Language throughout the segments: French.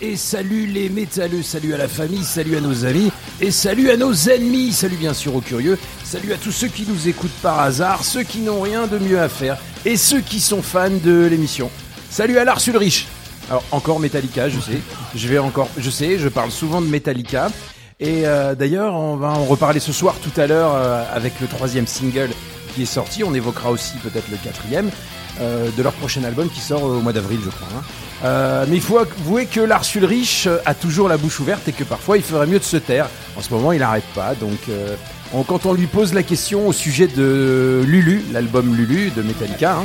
Et salut les métalleux, salut à la famille, salut à nos amis et salut à nos ennemis, salut bien sûr aux curieux, salut à tous ceux qui nous écoutent par hasard, ceux qui n'ont rien de mieux à faire et ceux qui sont fans de l'émission. Salut à Lars Ulrich. Alors encore Metallica, je sais, je vais encore, je sais, je parle souvent de Metallica et euh, d'ailleurs on va en reparler ce soir tout à l'heure euh, avec le troisième single qui est sorti, on évoquera aussi peut-être le quatrième euh, de leur prochain album qui sort au mois d'avril je crois. hein. Euh, mais il faut avouer que Lars Ulrich a toujours la bouche ouverte et que parfois il ferait mieux de se taire. En ce moment, il n'arrête pas. Donc, euh, on- quand on lui pose la question au sujet de Lulu, l'album Lulu de Metallica, hein,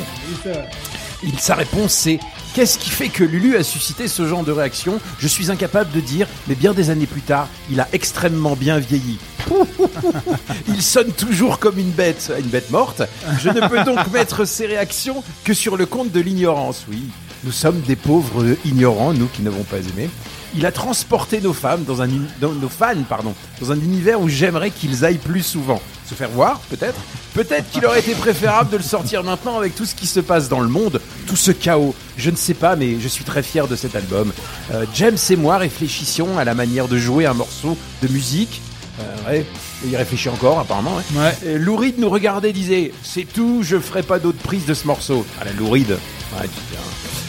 il- sa réponse c'est Qu'est-ce qui fait que Lulu a suscité ce genre de réaction Je suis incapable de dire, mais bien des années plus tard, il a extrêmement bien vieilli. il sonne toujours comme une bête, une bête morte. Je ne peux donc mettre ces réactions que sur le compte de l'ignorance, oui. Nous sommes des pauvres ignorants, nous qui n'avons pas aimé. Il a transporté nos femmes dans nos fans pardon dans un univers où j'aimerais qu'ils aillent plus souvent. Se faire voir, peut-être. Peut-être qu'il aurait été préférable de le sortir maintenant avec tout ce qui se passe dans le monde, tout ce chaos. Je ne sais pas, mais je suis très fier de cet album. Euh, James et moi réfléchissions à la manière de jouer un morceau de musique. Euh, ouais, il réfléchit encore apparemment. Ouais. Lou Reed nous regardait disait C'est tout, je ferai pas d'autres prises de ce morceau. Ah la Lou Reed. Ouais.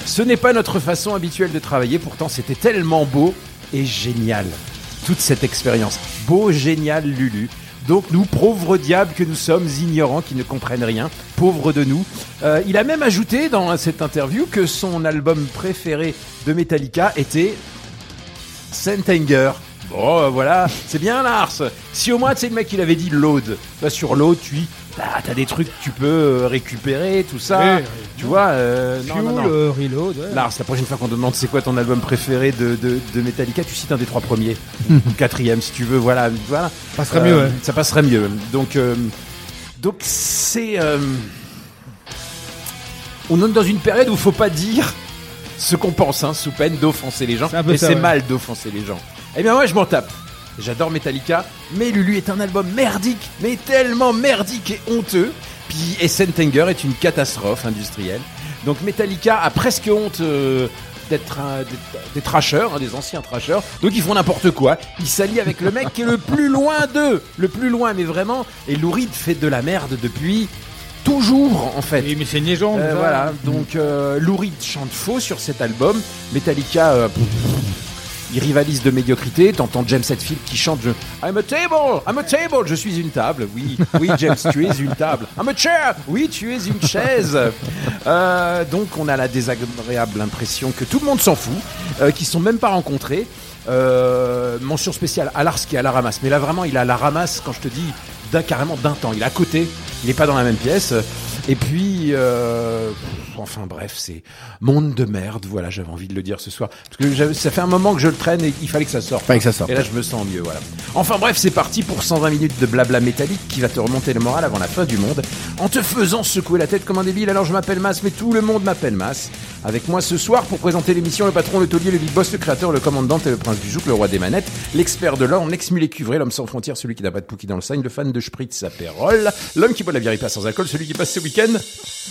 Ce n'est pas notre façon habituelle de travailler, pourtant c'était tellement beau et génial. Toute cette expérience. Beau, génial, Lulu. Donc nous, pauvres diables que nous sommes, ignorants, qui ne comprennent rien, pauvres de nous. Euh, il a même ajouté dans cette interview que son album préféré de Metallica était Saint Anger. Bon, euh, voilà, c'est bien Lars. Si au moins, tu sais, le mec, il avait dit load. Bah, sur load, tu bah, t'as des trucs que tu peux euh, récupérer, tout ça. Oui, tu vois, euh, non, Fuel, non, non. euh, Reload, ouais. Lars, la prochaine fois qu'on te demande c'est quoi ton album préféré de, de, de Metallica, tu cites un des trois premiers, ou quatrième si tu veux, voilà, voilà. Passerait mieux, ouais. Ça passerait mieux. Donc, euh, donc c'est, euh, on est dans une période où il faut pas dire ce qu'on pense, hein, sous peine d'offenser les gens. Et ça, c'est mal d'offenser les gens. Eh bien moi je m'en tape. J'adore Metallica, mais Lulu est un album merdique, mais tellement merdique et honteux. Puis et Anger est une catastrophe industrielle. Donc Metallica a presque honte euh, d'être des trashers, hein, des anciens trashers. Donc ils font n'importe quoi. Ils s'allient avec le mec qui est le plus loin d'eux, le plus loin, mais vraiment. Et Lou Reed fait de la merde depuis toujours en fait. Oui, mais c'est une légende. Euh, voilà, donc euh, Lou Reed chante faux sur cet album. Metallica, euh, pff, il rivalise de médiocrité. T'entends James Hetfield qui chante je, I'm a table, I'm a table, je suis une table. Oui, oui, James, tu es une table. I'm a chair, oui, tu es une chaise. Euh, donc on a la désagréable impression que tout le monde s'en fout, euh, qu'ils sont même pas rencontrés. Euh, mention spéciale à Lars qui est à la ramasse. Mais là vraiment, il est à la ramasse quand je te dis d'un carrément d'un temps. Il est à côté, il n'est pas dans la même pièce. Et puis, enfin bref, c'est monde de merde. Voilà, j'avais envie de le dire ce soir parce que ça fait un moment que je le traîne et il fallait que ça sorte. Fallait que ça sorte. Et là, je me sens mieux. Voilà. Enfin bref, c'est parti pour 120 minutes de blabla métallique qui va te remonter le moral avant la fin du monde en te faisant secouer la tête comme un débile. Alors je m'appelle Mas, mais tout le monde m'appelle Mas. Avec moi ce soir pour présenter l'émission, le patron, le taulier, le big boss, le créateur, le commandant et le prince du zouk, le roi des manettes, l'expert de l'or, l'ex-mulet cuvré, l'homme sans frontières, celui qui n'a pas de pouki dans le sein, le fan de spritz à Pérol, l'homme qui boit la bière et pas sans alcool, celui qui passe ses week-ends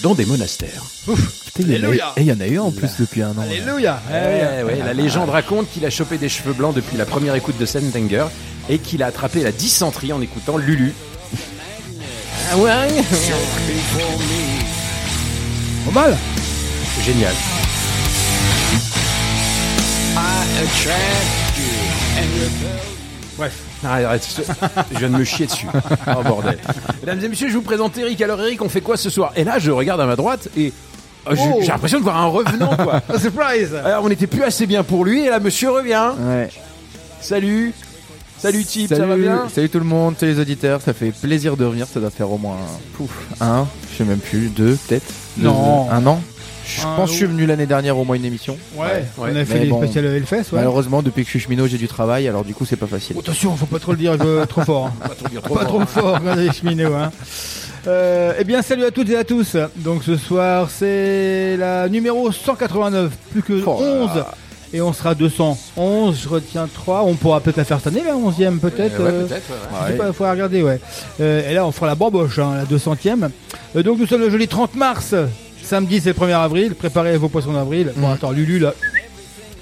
dans des monastères. Putain, il y en a eu- Alléluia. Et il y en a eu en plus depuis un an. Alléluia. Ouais, ouais, la légende raconte qu'il a chopé des cheveux blancs depuis la première écoute de Sentenger et qu'il a attrapé la dysenterie en écoutant Lulu. Ah ouais Pas mal. Génial. Bref. Arrête, arrête, je viens de me chier dessus. Oh bordel. Mesdames et messieurs, je vous présente Eric. Alors Eric, on fait quoi ce soir? Et là, je regarde à ma droite et euh, j'ai Oh. j'ai l'impression de voir un revenant quoi. Surprise. Alors on n'était plus assez bien pour lui et là monsieur revient. Ouais. Salut. Salut Tip, salut, ça va bien? Salut tout le monde, salut les auditeurs, ça fait plaisir de revenir, ça doit faire au moins pouf, un, je sais même plus, deux peut-être Non. Deux- Un an Je Un pense que je suis venu l'année dernière au moins une émission. Ouais. Ouais, On a fait mais les bon. spéciales Hellfest. Ouais. Malheureusement, depuis que je suis cheminot, j'ai du travail, alors du coup, c'est pas facile. Attention, faut pas trop le dire euh, trop fort. hein. Pas trop dire trop Pas fort. trop fort, regardez les cheminots. Hein. Euh, eh bien, salut à toutes et à tous. Donc ce soir, c'est la numéro 189, plus que Oh là 11. Et on sera 211, je retiens 3. On pourra peut-être la faire cette année, la 11e, peut-être. Euh, ouais, euh, peut-être. ouais, ouais. Je sais pas, il faut regarder, ouais. Euh, et là, on fera la bamboche, hein, la 200e. Euh, donc nous sommes le jeudi 30 mars. Samedi, c'est le 1er avril. Préparez vos poissons d'avril. Bon, Mm. attends, Lulu, là.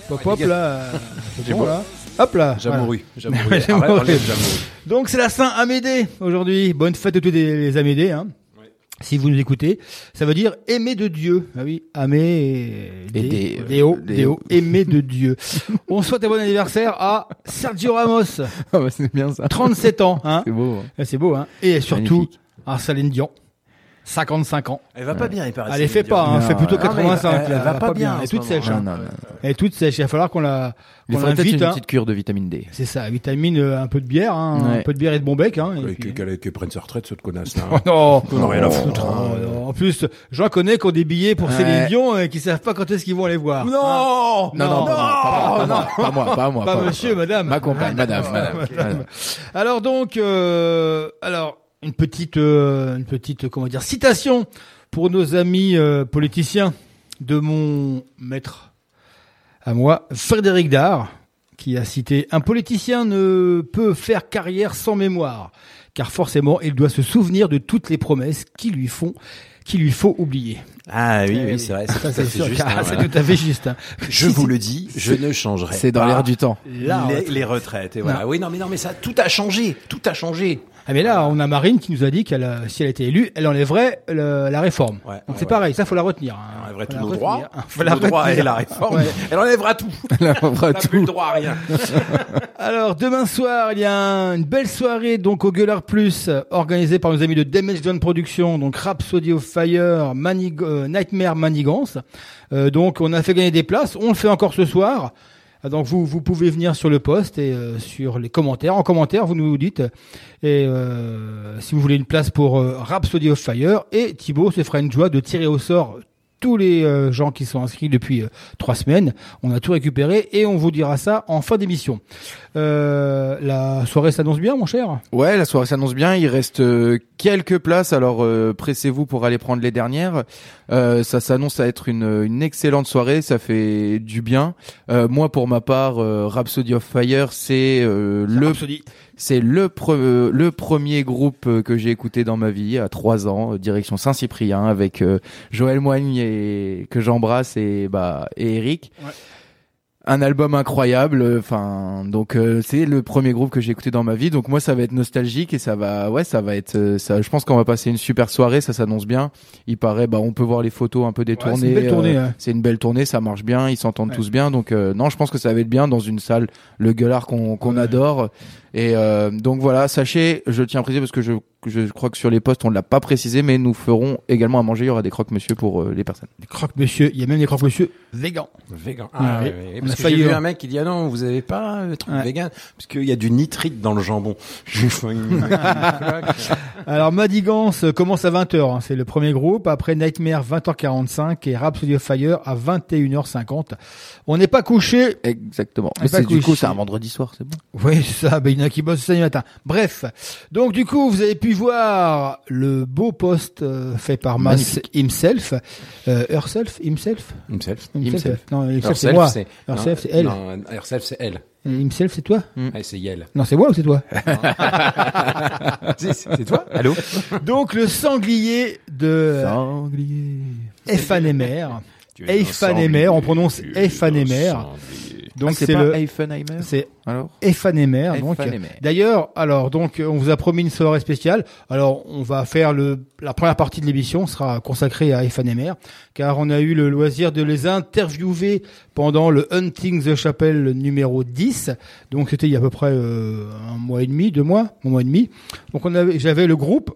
Hop, hop, gars. là. c'est bon, là. Hop là. J'ai voilà. mouru. J'ai mouru. J'ai Arrête, mouru. enlève, j'ai mouru. Donc c'est la Saint-Amédée aujourd'hui. Bonne fête à tous les, les Amédées. Hein. Si vous nous écoutez, ça veut dire aimer de Dieu. Ah oui, Amé des- Déo, Déo, aimer de Dieu. On souhaite un bon anniversaire à Sergio Ramos, Ah bah, c'est bien ça. 37 ans. Hein. C'est beau. hein. Ah, C'est beau, hein. Et surtout Magnifique. à Céline Dion, 55 ans. Elle va pas bien, il paraît. Elle les fait pas, hein, fait plutôt ouais. Non, mais 85. elle- va pas bien en Elle est toute sèche. Non, hein. non, non. Elle est toute sèche. Il va falloir qu'on la, Il qu'on faudrait peut-être une Hein. petite cure de vitamine D. C'est ça, vitamine, euh, un peu de bière, hein, un peu de bière et de bon bec. Hein, Qu'elle prenne sa retraite, cette connasse là. Oh non On a rien à foutre. Oh, hein. non. En plus, j'en connais qui ont des billets pour Ouais. Céline Dion et qui savent pas quand est-ce qu'ils vont aller voir. Non Hein. Non, non, pas moi, pas moi, pas moi, pas moi, pas moi. Pas moi. monsieur, madame. Ma compagne, madame. Alors donc, euh, alors une petite, euh, une petite, comment dire, citation pour nos amis euh, politiciens de mon maître à moi, Frédéric Dard, qui a cité un politicien ne peut faire carrière sans mémoire, car forcément il doit se souvenir de toutes les promesses qui lui font, qui lui faut oublier. Ah oui, Eh oui, c'est vrai, c'est juste. car hein, c'est voilà. tout à fait juste. hein. Je vous le dis, je ne changerai C'est dans pas l'air du temps. Là, les, les retraites. Et voilà. Non. Oui, non, mais non, mais ça, tout a changé. Tout a changé. Ah mais là, on a Marine qui nous a dit qu'elle, a- si elle était élue, elle enlèverait le- la réforme. Ouais, Donc ouais, c'est ouais. pareil, ça faut la retenir. hein. Elle enlèverait tous nos droits. Faut la retenir. et la réforme. Elle enlèvera tout. On fera n'a plus le tout. droit à rien. Alors demain soir, il y a un- une belle soirée donc au Gueulard Plus, euh, organisée par nos amis de Damage Done Productions, donc Rhapsody of Fire, Manig- euh, Nightmare Manigance. Euh, donc on a fait gagner des places, on le fait encore ce soir. Ah, Donc vous vous pouvez venir sur le poste et euh, sur les commentaires. En commentaire, vous nous dites et euh, si vous voulez une place pour euh, Rhapsody of Fire et Thibaut se fera une joie de tirer au sort tous les euh, gens qui sont inscrits depuis euh, trois semaines. On a tout récupéré et on vous dira ça en fin d'émission. Euh, la soirée s'annonce bien, mon cher? Ouais, la soirée s'annonce bien. Il reste quelques places, alors euh, pressez-vous pour aller prendre les dernières. Euh, ça s'annonce à être une, une excellente soirée. Ça fait du bien. Euh, moi, pour ma part, euh, Rhapsody of Fire, c'est euh, le Rhapsody. c'est le pre- le premier groupe euh, que j'ai écouté dans ma vie à trois ans, euh, direction Saint-Cyprien avec euh, Joël Moigne et que j'embrasse et bah et Eric. Ouais. Un album incroyable, euh, enfin donc euh, c'est le premier groupe que j'ai écouté dans ma vie, donc moi ça va être nostalgique et ça va ouais ça va être euh, ça. Je pense qu'on va passer une super soirée, ça s'annonce bien. Il paraît bah on peut voir les photos un peu des Ouais, tournées. c'est une belle tournée, euh, ouais. c'est une belle tournée, ça marche bien, ils s'entendent Ouais. tous bien, donc euh, non je pense que ça va être bien dans une salle le gueulard qu'on adore. Et euh, donc voilà, sachez, je tiens à préciser parce que je, je crois que sur les postes on ne l'a pas précisé, mais nous ferons également à manger. Il y aura des croque-monsieur pour euh, les personnes. Les croque-monsieur. Il y a même des croque-monsieur végans. Vegan. Ah, oui. ouais, ouais, On Parce a que j'ai vu hein. un mec qui dit ah non vous avez pas le truc Ouais. vegan parce qu'il y a du nitrite dans le jambon. J'ai fait une- Alors Madigance commence à 20h, c'est le premier groupe. Après Nightmare 20h45 et Rhapsody of Fire à 21h50. On n'est pas couché. Exactement. Ah, Mais pas c'est du coup c'est un vendredi soir, c'est bon. Oui, c'est ça. Ben, y en a qui bossent le samedi matin. Bref, donc du coup, vous avez pu voir le beau post euh, fait par Mas Magnifique. himself, euh, herself, himself, Himself. himself. Non, himself c'est moi. c'est Herself, c'est elle. Non, Herself, c'est elle. Et Himself c'est toi? Ouais, c'est Yel. Non, c'est moi ou c'est toi? C'est c'est toi Allô? Donc le sanglier de Sanglier. Efanemer. Efanemer, on prononce Efanemer. Donc Ah, c'est le Eifenheimer c'est alors? Efanemer. Donc d'ailleurs, alors donc on vous a promis une soirée spéciale. Alors on va faire le la première partie de l'émission sera consacrée à Efanemer car on a eu le loisir de les interviewer pendant le Hunting the Chapel numéro 10. Donc c'était il y a à peu près euh, un mois et demi, deux mois, un mois et demi. Donc on avait j'avais le groupe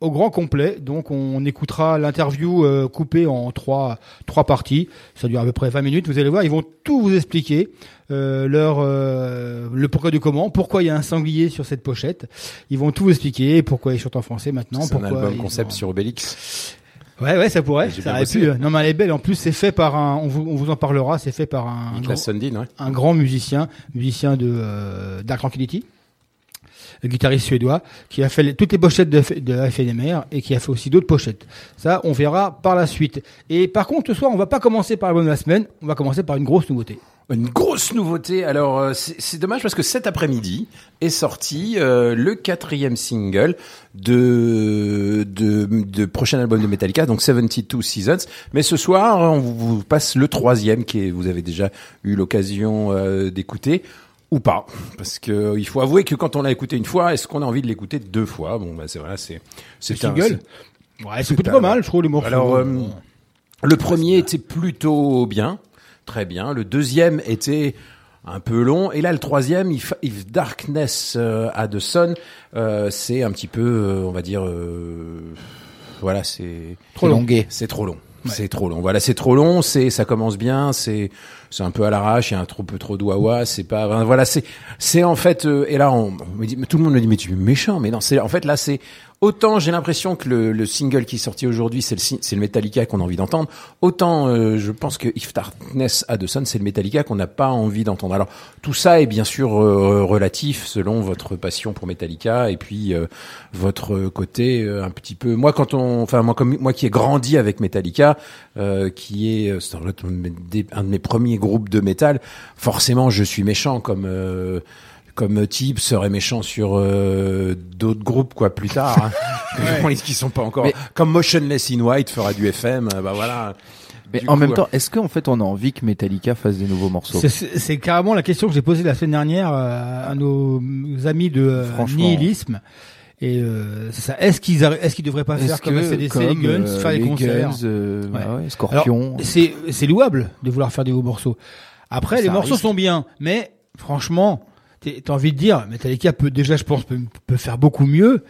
au grand complet. Donc on écoutera l'interview euh, coupée en trois trois parties. Ça dure à peu près 20 minutes. Vous allez voir, ils vont tout vous expliquer euh, leur euh, le pourquoi du comment, pourquoi il y a un sanglier sur cette pochette. Ils vont tout vous expliquer, pourquoi ils chantent en français maintenant, C'est un album concept sur Obélix. Ouais ouais, ça pourrait, ça aurait pu. Non mais elle est belle. En plus, c'est fait par un. On vous, on vous en parlera. C'est fait par un grand- Sundin, ouais. un grand musicien, musicien de euh, Dark Tranquility, le guitariste suédois, qui a fait toutes les pochettes de, de FNMR et qui a fait aussi d'autres pochettes. Ça, on verra par la suite. Et par contre, ce soir, on va pas commencer par l'album de la semaine, on va commencer par une grosse nouveauté. Une grosse nouveauté. Alors euh, c'est dommage parce que cet après-midi est sorti euh, le quatrième single de, de de prochain album de Metallica, donc 72 Seasons. Mais ce soir, on vous, passe le troisième qui est, vous avez déjà eu l'occasion euh, d'écouter ou pas, parce que euh, il faut avouer que quand on l'a écouté une fois, est-ce qu'on a envie de l'écouter deux fois? Bon, bah c'est voilà, c'est c'est un- single Ouais, c'est plutôt pas mal, je trouve, les morceaux. Alors, euh, le premier était plutôt bien, très bien. Le deuxième était un peu long. Et là, le troisième, If, If Darkness euh, a the Sun, euh, c'est un petit peu, euh, on va dire, euh, voilà, c'est Trop long. longué. c'est trop long. C'est trop long. Voilà, c'est trop long. C'est, ça commence bien. C'est, c'est un peu à l'arrache. Il y a un trop peu trop wah C'est pas. enfin, Voilà, c'est, c'est en fait. euh, et là, on, me dit, tout le monde me dit, mais tu es méchant. Mais non, c'est en fait là, c'est autant j'ai l'impression que le, le single qui est sorti aujourd'hui, c'est le, c'est le Metallica qu'on a envie d'entendre. Autant, euh, je pense que If Darkness a Sun, c'est le Metallica qu'on n'a pas envie d'entendre. Alors, tout ça est bien sûr euh, relatif selon votre passion pour Metallica et puis euh, votre côté euh, un petit peu. Moi, quand on, enfin moi comme moi qui ai grandi avec Metallica, euh, qui est euh, des- un de mes premiers groupes de métal, forcément je suis méchant comme. euh, comme type serait méchant sur euh, d'autres groupes quoi plus tard hein, qui sont pas encore Mais- comme Motionless in White fera du FM euh, bah voilà Mais Du en coup, même ouais. temps, est-ce qu'en fait on a envie que Metallica fasse des nouveaux morceaux? C'est- C'est c'est carrément la question que j'ai posée la semaine dernière euh, à nos amis de euh, nihilisme. Et euh, c'est ça. Est-ce qu'ils est-ce qu'ils devraient pas faire comme comme, les Guns, euh, faire des les concerts? Guns, euh, Ouais. bah ouais, Alors, Scorpion. c'est c'est louable de vouloir faire des beaux morceaux. Après, Ça les morceaux risque. sont bien, mais franchement, t'as envie de dire, Metallica peut déjà, je pense, peut, peut faire beaucoup mieux.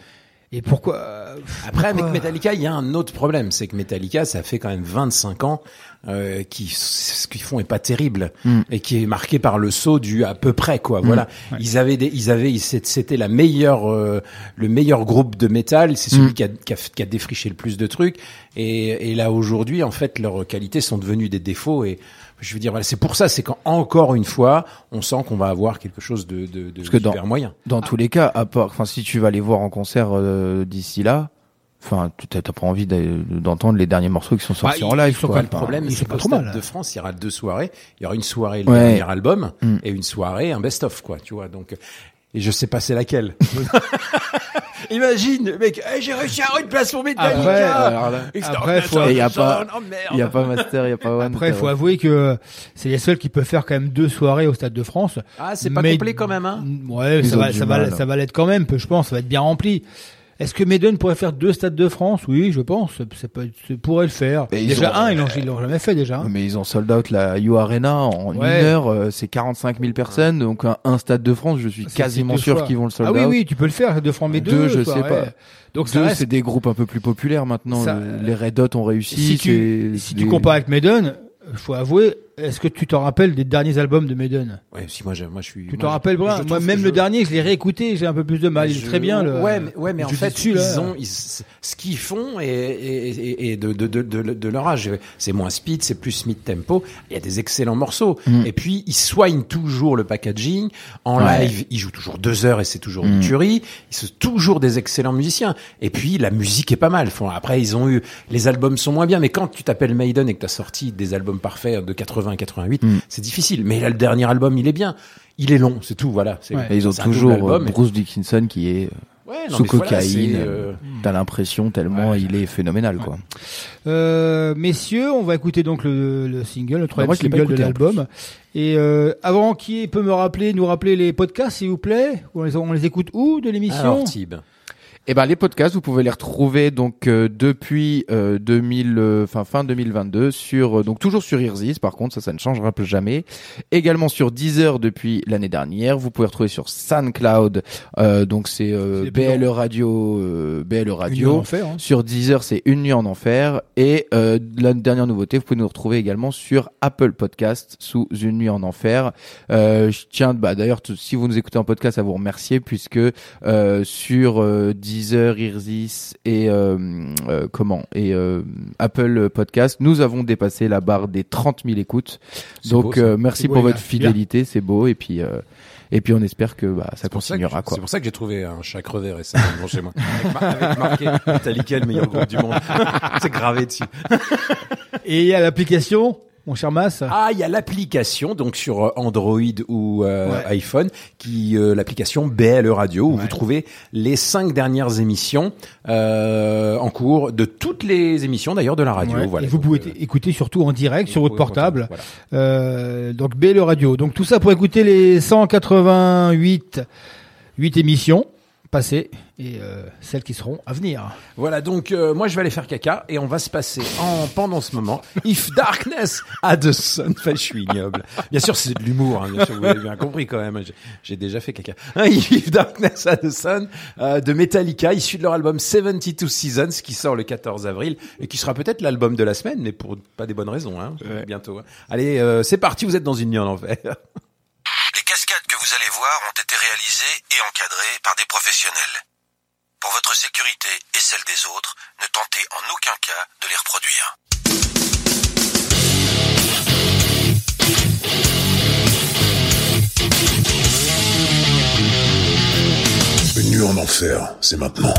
Et pourquoi euh, Après, pourquoi- avec Metallica, il y a un autre problème, c'est que Metallica, ça fait quand même 25 ans euh, qui ce qu'ils font est pas terrible Mm. et qui est marqué par le saut du à peu près quoi. Voilà, ils avaient des, ils avaient, c'était la meilleure, euh, le meilleur groupe de métal, c'est celui Mm. qui, a, qui, a, qui a défriché le plus de trucs. Et, et là aujourd'hui, en fait, leurs qualités sont devenues des défauts et je veux dire, voilà, c'est pour ça, c'est quand encore une fois, on sent qu'on va avoir quelque chose de, de, de Parce que dans- super moyen. Dans tous les cas, à part, enfin, si tu vas les voir en concert euh, d'ici là, enfin, tu t'as pas envie d'entendre les derniers morceaux qui sont sortis Bah, en live. ils sont quoi. même Le problème, ils c'est sont pas trop mal. de France, il y aura deux soirées. Il y aura une soirée, le Ouais. dernier album, Mm. et une soirée, un best-of, quoi, tu vois. Donc, et je sais pas c'est laquelle. Imagine, mec, hey, j'ai réussi à avoir une place pour Metallica. Après, alors là, If après, faut- Et y a the pas- Sun, oh. Il y a pas Master, il y a pas One. Après, il faut avouer que c'est les seuls qui peuvent faire quand même deux soirées au Stade de France. Ah, c'est pas complet quand même, hein. Ouais, Ils ça va, ça va, mal. ça va l'être quand même, je pense. Ça va être bien rempli. Est-ce que Maiden pourrait faire deux stades de France? Oui, je pense. Ça, peut, ça pourrait le faire. Et ils déjà ont- un, ils l'ont, ils l'ont jamais fait déjà. Mais ils ont sold out la You Arena en Ouais. une heure, euh, c'est 45 000 personnes, donc un, un stade de France, je suis quasiment sûr qu'ils vont le sold Ah oui, out. oui, tu peux le faire deux francs, mais deux, Deux, je quoi, sais ouais. pas. Donc Deux, reste- c'est des groupes un peu plus populaires maintenant. Ça- les Red Hot ont réussi. si tu, si des- tu compares avec Maiden, faut avouer, est-ce que tu t'en rappelles des derniers albums de Maiden Ouais, si moi, je, moi, je suis. Tu moi, t'en je- rappelles Moi, que même je- le dernier, je l'ai réécouté, j'ai un peu plus de mal. Il est très bien. Le, ouais, mais, ouais, mais en fait, dessus, ils ont, ils- ce qu'ils font et, et, et- et de, de, de, de, leur âge, c'est moins speed, c'est plus mid tempo. Il y a des excellents morceaux. Et puis, ils soignent toujours le packaging. En Ouais. live, ils jouent toujours deux heures et c'est toujours une Mm. tuerie. Ils sont toujours des excellents musiciens. Et puis, la musique est pas mal. Après, ils ont eu, les albums sont moins bien, mais quand tu t'appelles Maiden et que tu as sorti des albums parfaits de 80 à 88, Mm. c'est difficile. Mais là, le dernier album, il est bien. Il est long, c'est tout, voilà. C'est- Ouais. Et ils ont toujours euh, album, Bruce Dickinson qui est euh, Ouais, non, sous voilà, cocaïne. euh, T'as l'impression tellement il est phénoménal, quoi. Euh, messieurs, on va écouter donc le, le single, le troisième single de l'album. Et euh, avant, qui peut me rappeler, nous rappeler les podcasts, s'il vous plaît? On les, on les écoute où de l'émission? Alors, Tib. Eh ben les podcasts, vous pouvez les retrouver donc euh, depuis euh, 2000, euh, enfin fin 2022 sur euh, donc toujours sur Irzis. Par contre, ça, ça ne changera plus jamais. Également sur Deezer depuis l'année dernière. Vous pouvez retrouver sur SoundCloud. Euh, donc c'est euh, C'est les plus BLE longs. Radio, Une nuit en Radio. enfer, hein. Sur Deezer, c'est Une nuit en enfer. Et euh, la dernière nouveauté, vous pouvez nous retrouver également sur Apple Podcast sous Une nuit en enfer. Euh, je tiens, bah d'ailleurs, si vous nous écoutez en podcast, à vous remercier puisque euh, sur euh, Deezer, Irzis et euh, euh, comment et euh, Apple Podcast, nous avons dépassé la barre des 30 000 écoutes. Donc beau, euh, merci beau, pour votre fidélité, c'est beau et puis euh, et puis on espère que bah, ça continuera quoi. C'est pour ça que j'ai trouvé un chat crevé récemment chez moi. Avec, mar- avec marqué Metallica, le meilleur groupe du monde. c'est gravé dessus. Et il y a l'application, mon cher Mas. Ah, il y a l'application, donc sur euh, Android ou euh, Ouais. iPhone, qui euh, l'application BLE Radio, où Ouais. vous trouvez les cinq dernières émissions euh, en cours de toutes les émissions d'ailleurs de la radio. Ouais, Voilà. et vous pouvez euh, écouter surtout en direct sur votre portable. Euh, donc BLE Radio. Donc tout ça pour écouter les 188 8 émissions passées et euh, celles qui seront à venir. Voilà, donc euh, moi je vais aller faire caca et on va se passer en pendant ce moment If Darkness had the Sun. Enfin, je suis ignoble. Bien sûr, c'est de l'humour, hein, bien sûr, vous l'avez bien compris quand même. J'ai- déjà fait caca. Hein, If Darkness had the Sun euh, de Metallica, issu de leur album 72 Seasons qui sort le 14 avril et qui sera peut-être l'album de la semaine, mais pour pas des bonnes raisons, hein, bientôt. hein. Allez, euh, c'est parti, vous êtes dans une nuit en enfer. Les cascades que vous allez voir ont été réalisées et encadrées par des professionnels. Pour votre sécurité et celle des autres, ne tentez en aucun cas de les reproduire. Une en enfer, c'est maintenant.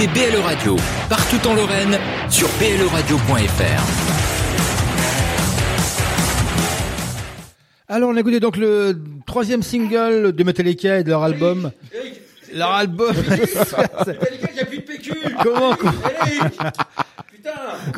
Écoutez BLE Radio partout en Lorraine sur bleradio.fr. Alors, on a écouté donc le troisième single de Metallica et de leur album. Leur album. comment, comment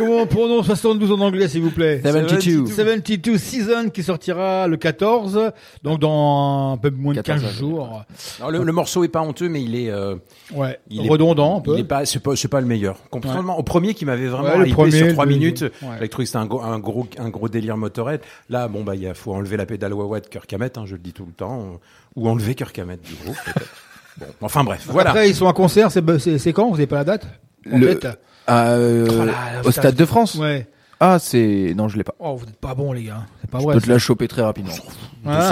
on prononce 72 en anglais, s'il vous plaît 72. 72 Season qui sortira le 14, donc dans un peu moins de 15 14 jours. Le, le morceau est pas honteux, mais il est, euh, Ouais, il est- redondant un peu. il est pas, c'est pas, c'est pas le meilleur. Contrairement au premier qui m'avait vraiment Ouais, le premier, sur trois le- minutes, ouais. j'avais trouvé que c'était un, gros- un gros, un gros délire motorhead. Là, bon bah, il faut enlever la pédale wah de Kirk Hammett, hein, je le dis tout le temps, euh, ou enlever Kirk Hammett du groupe. Bon, enfin bref, voilà. Après, ils sont en concert, c'est, c'est, c'est quand? Vous avez pas la date En Le- fait euh, Oh là, au Stade de France Ouais. Ah, c'est... Non, je l'ai pas. Oh, vous n'êtes pas bon, les gars. C'est pas Je vrai. peux te la choper très rapidement.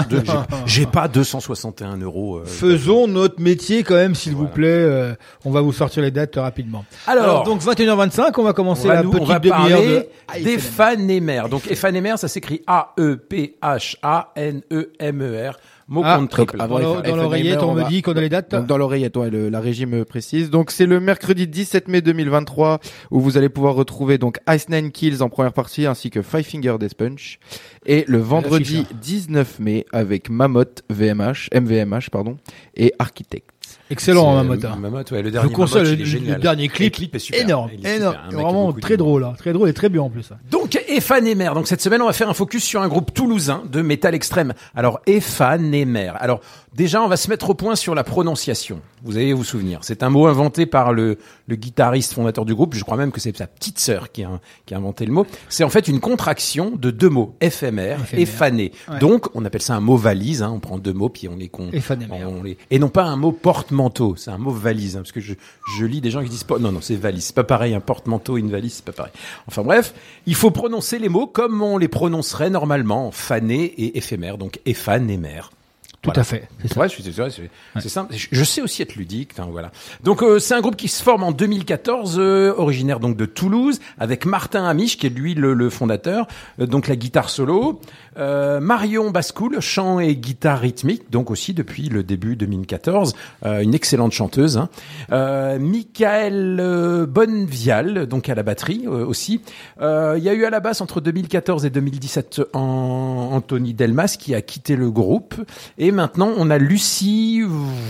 De- j'ai- J'ai pas 261 euros. euh, Faisons notre métier quand même, s'il vous plaît. euh, on va vous sortir les dates rapidement. Alors, donc 21h25, on va commencer on va, la nous- on petite va demi-heure parler de Ah, d'Ephanémer. Donc Ephanémer, ça s'écrit A-E-P-H-A-N-E-M-E-R. Mot Ah, triple. donc, Dans, dans l'oreillette, on me va- dit qu'on a les dates. Donc dans l'oreillette, ouais, le- la régie me précise. Donc c'est le mercredi 17 mai 2023 où vous allez pouvoir retrouver donc Ice Nine Kills en première partie ainsi que Five Finger Death Punch et le vendredi l'affiche, 19 mai avec Mammoth VMH, MVMH pardon et Architect. Excellent, Mamota. Mammoth, ouais, le dernier le, le clip. le clip est super. énorme, est énorme. super, Vraiment très drôle, hein. très drôle et très bien en plus. Donc Ephanémer. Donc cette semaine, on va faire un focus sur un groupe toulousain de métal extrême. Alors Ephanémer. Alors déjà, on va se mettre au point sur la prononciation. Vous allez vous souvenir. C'est un mot inventé par le, le guitariste fondateur du groupe. Je crois même que c'est sa petite sœur qui a, qui a inventé le mot. C'est en fait une contraction de deux mots éphémère, Éphémère. éphané. Ouais. Donc on appelle ça un mot valise. Hein. On prend deux mots puis on les con. Éphanémer. on les- Et non pas un mot porte-manteau. C'est un mot valise. hein, parce que je, je lis des gens qui disent pas. Non non, c'est valise. C'est pas pareil. Un porte-manteau, une valise, c'est pas pareil. Enfin bref, il faut prononcer les mots comme on les prononcerait normalement, fané et éphémère, donc éphanémère. Tout Voilà. à fait. C'est ça. Ouais, c'est c'est vrai, c'est c'est simple. Je, je sais aussi être ludique, hein, voilà. Donc euh, c'est un groupe qui se forme en 2014, euh, originaire donc de Toulouse, avec Martin Amiche qui est lui le, le fondateur, euh, donc la guitare solo, euh, Marion Bascoul, chant et guitare rythmique, donc aussi depuis le début 2014, euh, une excellente chanteuse. Hein. Euh, Michael euh, Bonnevial, donc à la batterie euh, aussi. Euh, Il y a eu à la basse entre 2014 et 2017 en Anthony Delmas qui a quitté le groupe. Et maintenant, on a Lucie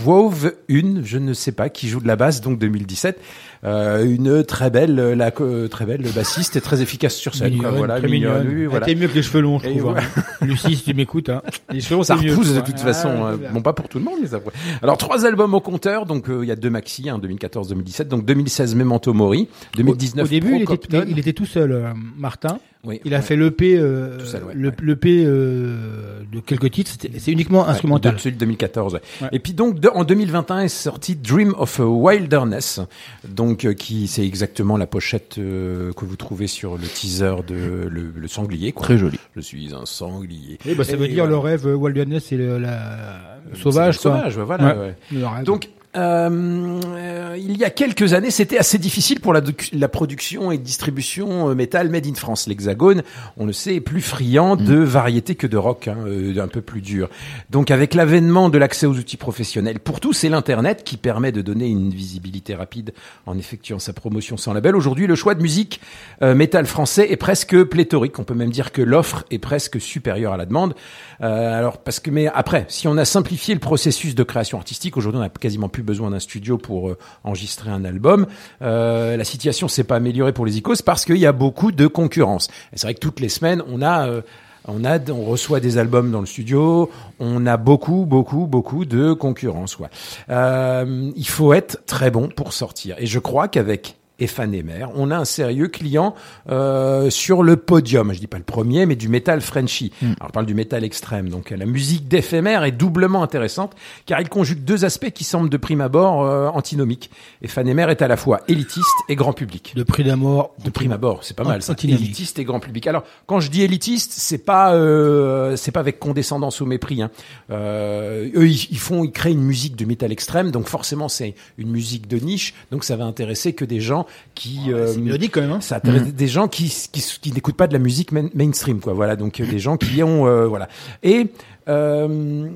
Wove, une, je ne sais pas, qui joue de la basse, donc 2017. Euh, une très belle, euh, la, euh, très belle bassiste et très efficace sur scène. quoi. Mignonne, voilà, très mignonne, mignonne. oui, Elle voilà. était mieux que les cheveux longs, je Et trouve. voilà. hein. Lucie, si tu m'écoutes, hein. Les cheveux longs, Ça mieux, repousse je de toute hein. façon. Ah, euh, c'est bien. bon, pas pour tout le monde, mais ça. Alors, trois albums au compteur. Donc, euh, il y a deux maxi, hein, 2014-2017. Donc, 2016, Memento Mori. 2019, Au début, il était, il était tout seul, euh, Martin. Oui, Il a ouais. fait l'EP, euh, Tout seul, ouais, le, ouais. l'EP euh, de quelques titres. C'était- C'est uniquement instrumental. celui de 2014. ouais. Ouais. Et puis donc de- en 2021 est sorti Dream of a Wilderness, donc euh, qui c'est exactement la pochette euh, que vous trouvez sur le teaser de le, le sanglier. Quoi. Très joli. Je suis un sanglier. Oui, bah, ça Et veut dire voilà. le rêve euh, Wilderness, c'est le, la sauvage, le quoi. Sauvage, ouais, voilà. Ouais. ouais. Le rêve. Donc, euh, euh, il y a quelques années, c'était assez difficile pour la, la production et distribution euh, métal made in France. L'Hexagone, on le sait, est plus friand de variété que de rock, hein, euh, un peu plus dur. Donc, avec l'avènement de l'accès aux outils professionnels, pour tous, c'est l'Internet qui permet de donner une visibilité rapide en effectuant sa promotion sans label. Aujourd'hui, le choix de musique euh, métal français est presque pléthorique. On peut même dire que l'offre est presque supérieure à la demande. Euh, alors, parce que, mais après, si on a simplifié le processus de création artistique, aujourd'hui, on n'a quasiment plus besoin d'un studio pour euh, enregistrer un album. Euh, la situation s'est pas améliorée pour les icônes parce qu'il y a beaucoup de concurrence. Et c'est vrai que toutes les semaines, on a euh, on a, on reçoit des albums dans le studio, on a beaucoup, beaucoup, beaucoup de concurrence. Ouais. Euh, il faut être très bon pour sortir. Et je crois qu'avec Ephanémer, on a un sérieux client euh, sur le podium. Je dis pas le premier, mais du métal Frenchy. Alors, je parle du métal extrême. Donc, la musique d'éphémère est doublement intéressante car il conjugue deux aspects qui semblent de prime abord euh, antinomiques. Ephanémer est à la fois élitiste et grand public. de prix d'amour. De prime abord, c'est pas mal ça. Élitiste et grand public. Alors, quand je dis élitiste, c'est pas euh, c'est pas avec condescendance ou mépris. Hein. Euh, eux, ils, ils font, ils créent une musique de métal extrême, donc forcément c'est une musique de niche, donc ça va intéresser que des gens qui euh, C'est mélodique quand même. Hein. ça intéresse des gens qui qui, qui n'écoutent pas de la musique main- mainstream quoi. Voilà, donc euh, des gens qui ont euh, voilà. Et euh,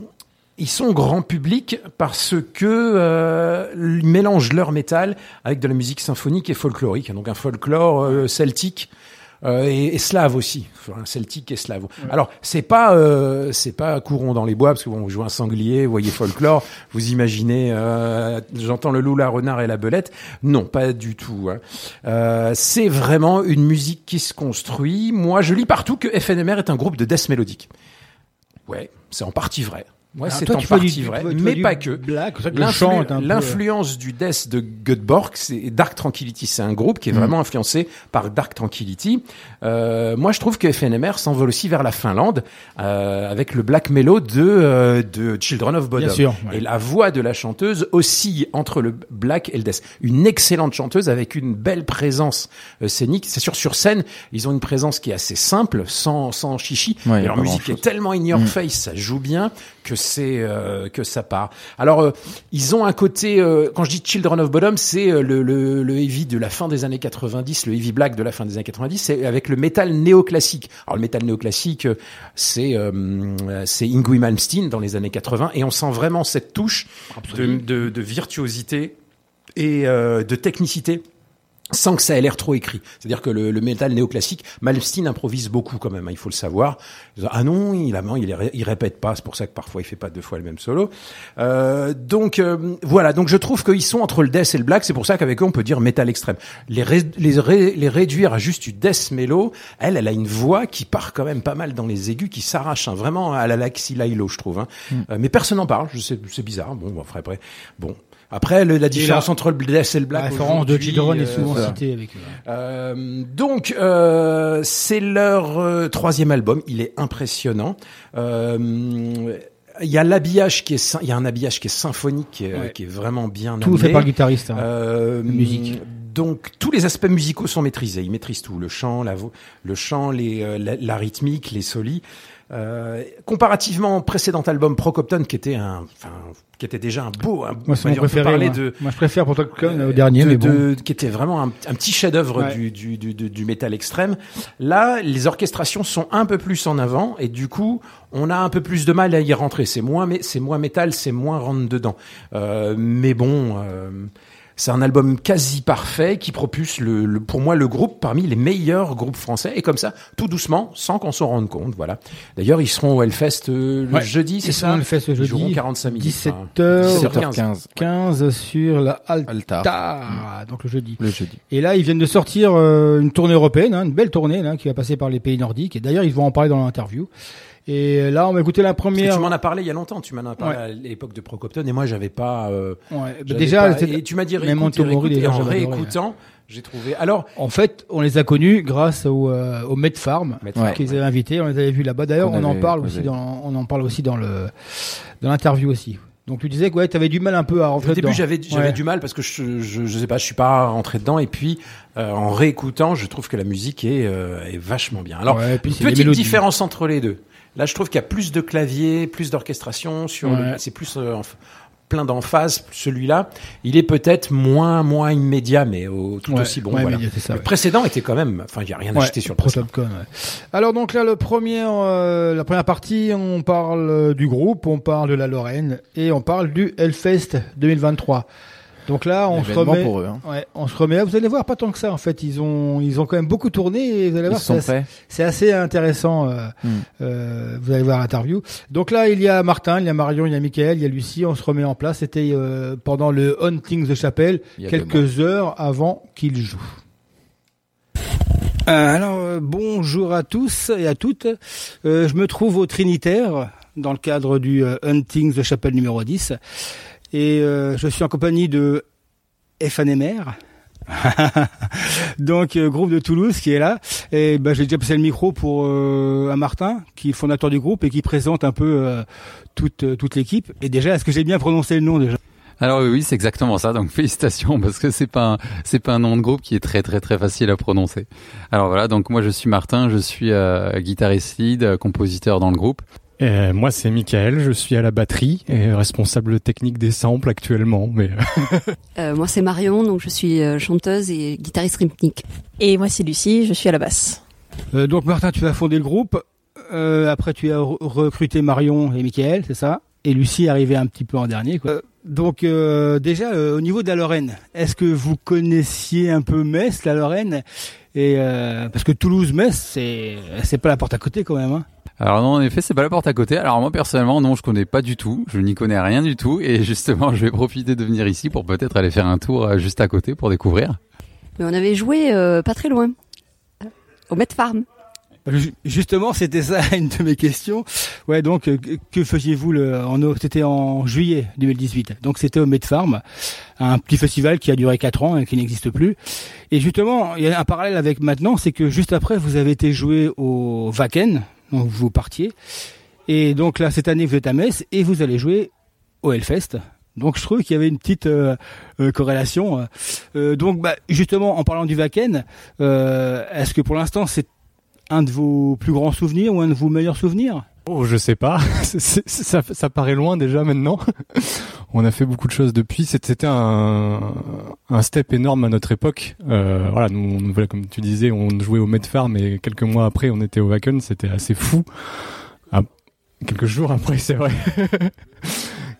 ils sont grand public parce que euh, ils mélangent leur métal avec de la musique symphonique et folklorique, donc un folklore euh, celtique euh, et, et slave aussi, enfin, celtique et slave. Alors c'est pas euh, c'est pas courant dans les bois parce que bon, vous jouez un sanglier, vous voyez folklore, vous imaginez, euh, j'entends le loup, la renard et la belette. Non, pas du tout. hein. Euh, c'est vraiment une musique qui se construit. Moi, je lis partout que FNMR est un groupe de death mélodique. Ouais, c'est en partie vrai. Ouais, c'est toi, en du- partie vrai, tu fais mais du pas que. peu- L'influence du death de Göteborg, c'est Dark Tranquility, c'est un groupe Mm. qui est vraiment influencé par Dark Tranquility. Euh, moi, je trouve que FNMR s'envole aussi vers la Finlande euh, avec le black mellow de euh, de Children of Bodom. Bien sûr, ouais. Et la voix de la chanteuse oscille entre le black et le death. Une excellente chanteuse avec une belle présence euh, scénique. C'est sûr, sur scène, ils ont une présence qui est assez simple, sans sans chichi. Ouais, et leur musique est tellement in your face, ça joue bien que c'est euh, que ça part. Alors euh, ils ont un côté euh, quand je dis Children of Bottom, c'est le, le le heavy de la fin des années 90, le heavy black de la fin des années 90, c'est avec le métal néoclassique. Alors le métal néoclassique, c'est c'est Yngwie Malmsteen dans les années 80 et on sent vraiment cette touche de, de, de virtuosité et de technicité sans que ça ait l'air trop écrit. C'est-à-dire que le, le métal néoclassique, Malmsteen improvise beaucoup quand même, hein, il faut le savoir. Ah non, il, il, il répète pas, c'est pour ça que parfois il fait pas deux fois le même solo. Euh, donc euh, voilà, donc je trouve qu'ils sont entre le death et le black, c'est pour ça qu'avec eux on peut dire métal extrême. Les, ré- les, ré- les réduire à juste du death mellow, elle, elle a une voix qui part quand même pas mal dans les aigus, qui s'arrache hein, vraiment à la Laxi Lailo, je trouve. Hein. Euh, mais personne n'en parle, c'est bizarre. Bon, après, après, bon. Après, le- la différence entre le death et le black. La référence de Children est euh, souvent citée avec eux. euh, donc, euh, c'est leur troisième album. Il est impressionnant. Euh, Il y a l'habillage qui est, il y a un habillage qui est symphonique, qui est, Ouais. qui est vraiment bien Tout amené. fait par le guitariste. hein. Euh, musique. Donc tous les aspects musicaux sont maîtrisés. Ils maîtrisent tout le chant, la le chant, les, la, la rythmique, les solis. Euh, comparativement au précédent album Procopton, qui était un, enfin, qui était déjà un beau, un, Moi, c'est mon préféré. Moi. de, Moi, je préfère toi que au dernier, de- mais bon. de- qui était vraiment un, un petit chef-d'œuvre Ouais. du, du, du, du, du métal extrême. Là, les orchestrations sont un peu plus en avant et du coup, on a un peu plus de mal à y rentrer. C'est moins, mais c'est moins métal, c'est moins rentre dedans. Euh, mais bon. C'est un album quasi parfait qui propulse le, le- pour moi le groupe parmi les meilleurs groupes français et comme ça tout doucement sans qu'on s'en rende compte voilà d'ailleurs ils seront au Hellfest euh, le Ouais. jeudi c'est Ils ça sont le fait ce ils jeudi. joueront 45 minutes 17 enfin, heures. 17h15 17h15 15 sur la Altar Altar, donc le jeudi. le jeudi. Et là, ils viennent de sortir euh, une tournée européenne, hein, une belle tournée là, qui va passer par les pays nordiques. Et d'ailleurs, ils vont en parler dans l'interview. Et là, on va écouter la Parce que première. tu m'en as parlé il y a longtemps, tu m'en as parlé à l'époque de Procopton et moi j'avais pas. euh, Ouais, bah, j'avais déjà, pas- et tu m'as dit même réécoute, et réécoute, en réécoutant, j'ai trouvé. Alors, en fait, on les a connus grâce au, euh, au Med Farm. Farm, qu'ils avaient invités. On les avait vus là-bas. D'ailleurs, on en parle aussi dans, on en parle aussi dans le, dans l'interview aussi. Donc tu disais que ouais, t'avais du mal un peu à rentrer Au début, dedans. j'avais j'avais Ouais. du mal parce que je, je je sais pas, je suis pas rentré dedans et puis euh, en réécoutant, je trouve que la musique est euh, est vachement bien. Alors, Ouais, et puis c'est les petite différence entre les deux. Là, je trouve qu'il y a plus de clavier, plus d'orchestration sur. Ouais. C'est plus euh, plein d'emphase. Celui-là, il est peut-être moins moins immédiat, mais au- tout Ouais, aussi bon. ouais, voilà. ça, Le précédent était quand même. Enfin, il y a rien jeter sur le précédent. Alors donc là, le premier, euh, la première partie, on parle euh, du groupe, on parle de la Lorraine et on parle du Hellfest 2023. Donc là, on se remet. pour eux. Hein. Ouais, on se remet. Vous allez voir, pas tant que ça en fait. Ils ont, ils ont quand même beaucoup tourné. Et vous allez Ils voir, sont c'est assez, prêts. c'est assez intéressant. euh, Hmm. euh, vous allez voir l'interview. Donc là, il y a Martin, il y a Marion, il y a Michael, il y a Lucie. On se remet en place. C'était euh, pendant le Hunting the Chapel, quelques heures avant qu'ils jouent. Euh, alors euh, bonjour à tous et à toutes. Euh, je me trouve au Trinitaire dans le cadre du euh, Hunting the Chapel numéro 10 et euh, je suis en compagnie de FNMR. Donc euh, groupe de Toulouse qui est là et ben j'ai déjà passé le micro pour euh, à Martin qui est fondateur du groupe et qui présente un peu euh, toute toute l'équipe et déjà est-ce que j'ai bien prononcé le nom déjà? Alors oui, c'est exactement ça. Donc félicitations parce que c'est pas c'est pas un nom de groupe qui est très très très facile à prononcer. Alors voilà, donc moi je suis Martin, je suis guitariste lead, compositeur dans le groupe. Euh, moi, c'est Michael, je suis à la batterie et responsable technique des samples actuellement. Mais euh, Euh, moi, c'est Marion, donc je suis chanteuse et guitariste rythmique. Et moi c'est Lucie, je suis à la basse. Euh, donc Martin tu as fondé le groupe Euh, après tu as re- recruté Marion et Michael c'est ça? Et Lucie est arrivée un petit peu en dernier. Quoi. Euh, donc euh, déjà euh, au niveau de la Lorraine, est-ce que vous connaissiez un peu Metz, la Lorraine? Et parce que Toulouse, Metz, c'est c'est pas la porte à côté quand même. Hein alors non, en effet, c'est pas la porte à côté. Alors moi personnellement, non, je connais pas du tout. Je n'y connais rien du tout, et justement, je vais profiter de venir ici pour peut-être aller faire un tour juste à côté pour découvrir. Mais on avait joué pas très loin, au Met Farm. Justement, c'était ça une de mes questions. Ouais, donc euh, que faisiez-vous le en c'était en juillet 2018. Donc c'était au Medfarm, un petit festival qui a duré quatre ans et qui n'existe plus. Et justement, il y a un parallèle avec maintenant, c'est que juste après vous avez été joué au Wacken, donc vous partiez. Et donc là cette année vous êtes à Metz et vous allez jouer au Hellfest. Donc je trouve qu'il y avait une petite euh, euh, corrélation. donc bah, justement en parlant du Wacken, est-ce que pour l'instant c'est un de vos plus grands souvenirs ou un de vos meilleurs souvenirs? Oh, je sais pas. ça, paraît loin déjà maintenant. on a fait beaucoup de choses depuis. C'était un, step énorme à notre époque. Euh, voilà, comme tu disais, on jouait au Medfarm et quelques mois après, on était au Wacken. C'était assez fou. Ah, quelques jours après, c'est vrai.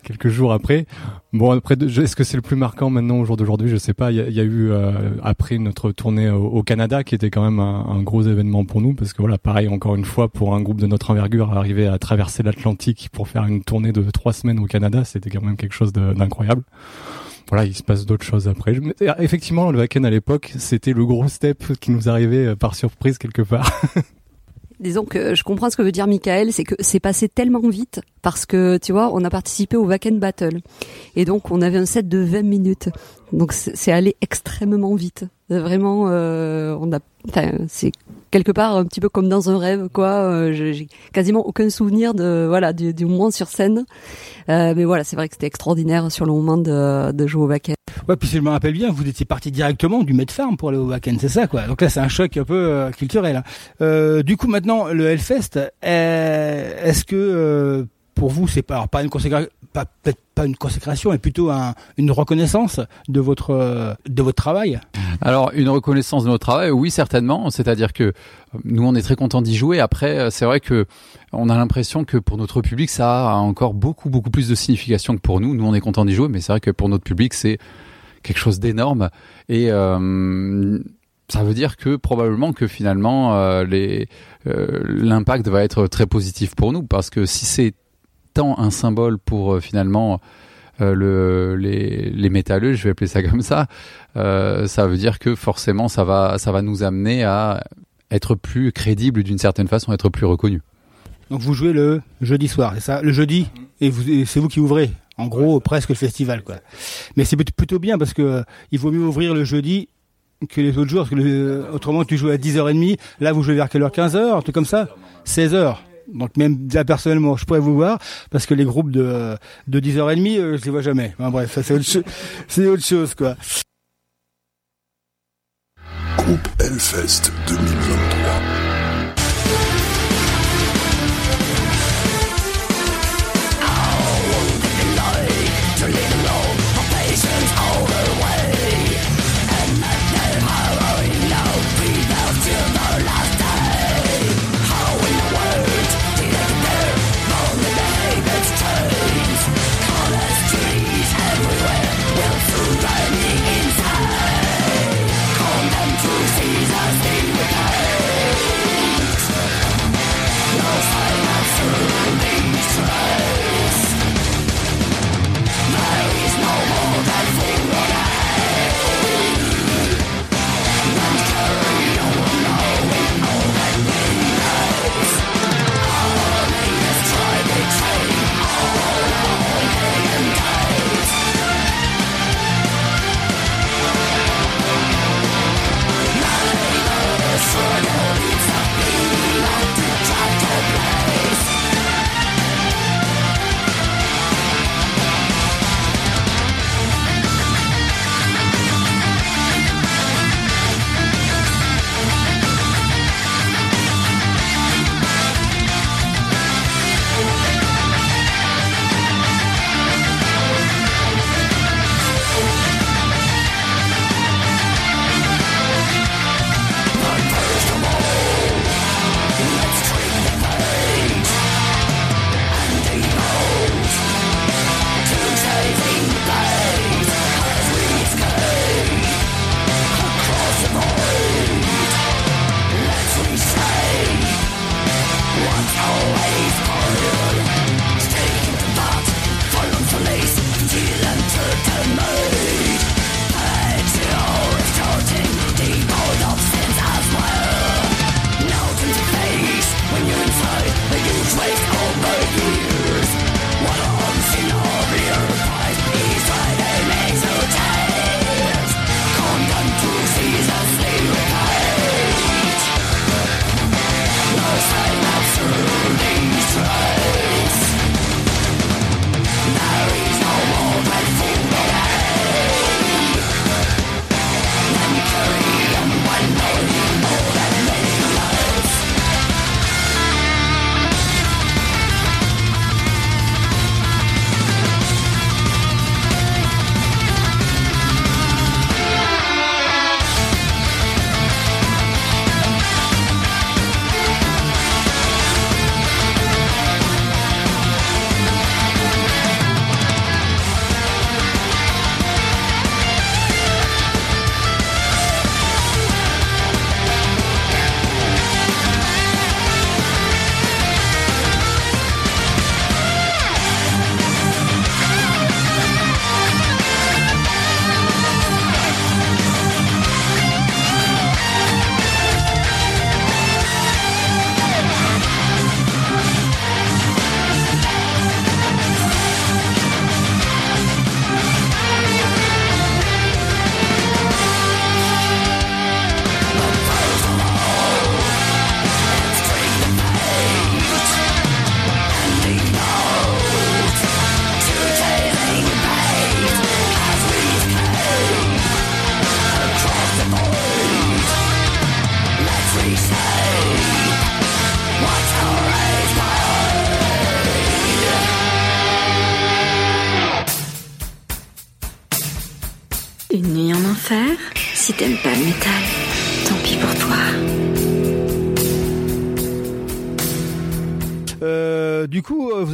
quelques jours après. Bon, après, est-ce que c'est le plus marquant maintenant au jour d'aujourd'hui? Je sais pas. Il y a, eu euh, après notre tournée au, Canada, qui était quand même un, gros événement pour nous, parce que voilà, pareil, encore une fois, pour un groupe de notre envergure, arriver à traverser l'Atlantique pour faire une tournée de trois semaines au Canada, c'était quand même quelque chose d'incroyable. Voilà, il se passe d'autres choses après. Effectivement, le Wacken à l'époque, c'était le gros step qui nous arrivait euh, par surprise quelque part. Disons que je comprends ce que veut dire Michael, c'est que c'est passé tellement vite parce que tu vois, on a participé au Wacken Battle et donc on avait un set de 20 minutes. Donc c'est allé extrêmement vite. Vraiment, euh, on a, enfin, c'est quelque part un petit peu comme dans un rêve, quoi. Euh, j'ai quasiment aucun souvenir de voilà du, moment sur scène, euh, mais voilà, c'est vrai que c'était extraordinaire sur le moment de, de jouer au Wacken. Ouais, puis si je me rappelle bien, vous étiez parti directement du Medfarm pour aller au Wacken, c'est ça, quoi. Donc là, c'est un choc un peu euh, culturel. Hein. Euh, du coup, maintenant, le Hellfest, est-ce que pour vous, c'est pas pas une consécration, pas peut-être pas une consécration, mais plutôt une reconnaissance de votre de votre travail. Alors une reconnaissance de notre travail, oui certainement. C'est-à-dire que nous on est très content d'y jouer. Après, c'est vrai que on a l'impression que pour notre public, ça a encore beaucoup beaucoup plus de signification que pour nous. Nous on est content d'y jouer, mais c'est vrai que pour notre public, c'est quelque chose d'énorme et euh, ça veut dire que probablement que finalement euh, euh, l'impact va être très positif pour nous parce que si c'est tant un symbole pour finalement le, les, les métalleux, je vais appeler ça comme ça, ça veut dire que forcément ça va, ça va nous amener à être plus crédible d'une certaine façon, être plus reconnu. Donc vous jouez le jeudi soir, c'est ça? Le jeudi? Et, et c'est vous qui ouvrez? En gros, presque le festival, quoi. Mais c'est plutôt bien parce que euh, il vaut mieux ouvrir le jeudi que les autres jours, parce que le, autrement tu joues à 10h30, là vous jouez vers quelle heure? 15h, un truc comme ça? 16h. Donc même là personnellement, je pourrais vous voir parce que les groupes de de 10h30, euh, je les vois jamais. bref, ça c'est autre, chose quoi. Groupe Hellfest 2023.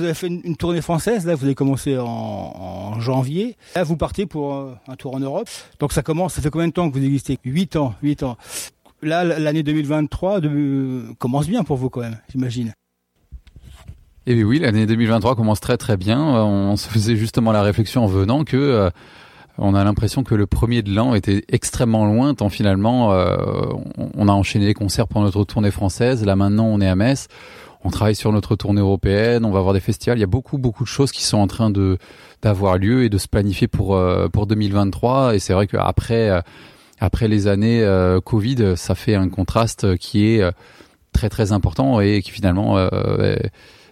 Vous avez fait une, tournée française. Là, vous avez commencé en, janvier. Là, vous partez pour euh, un tour en Europe. Donc, ça commence. Ça fait combien de temps que vous existez? Huit ans. Huit ans. Là, l'année 2023 de, euh, commence bien pour vous quand même, j'imagine. Et oui, l'année 2023 commence très très bien. On se faisait justement la réflexion en venant que euh, on a l'impression que le premier de l'an était extrêmement loin, tant finalement on a enchaîné les concerts pour notre tournée française. Là maintenant, on est à Metz. On travaille sur notre tournée européenne. On va avoir des festivals. Il y a beaucoup beaucoup de choses qui sont en train de d'avoir lieu et de se planifier pour euh, pour 2023. Et c'est vrai qu'après euh, après les années euh, Covid, ça fait un contraste qui est très très important et qui finalement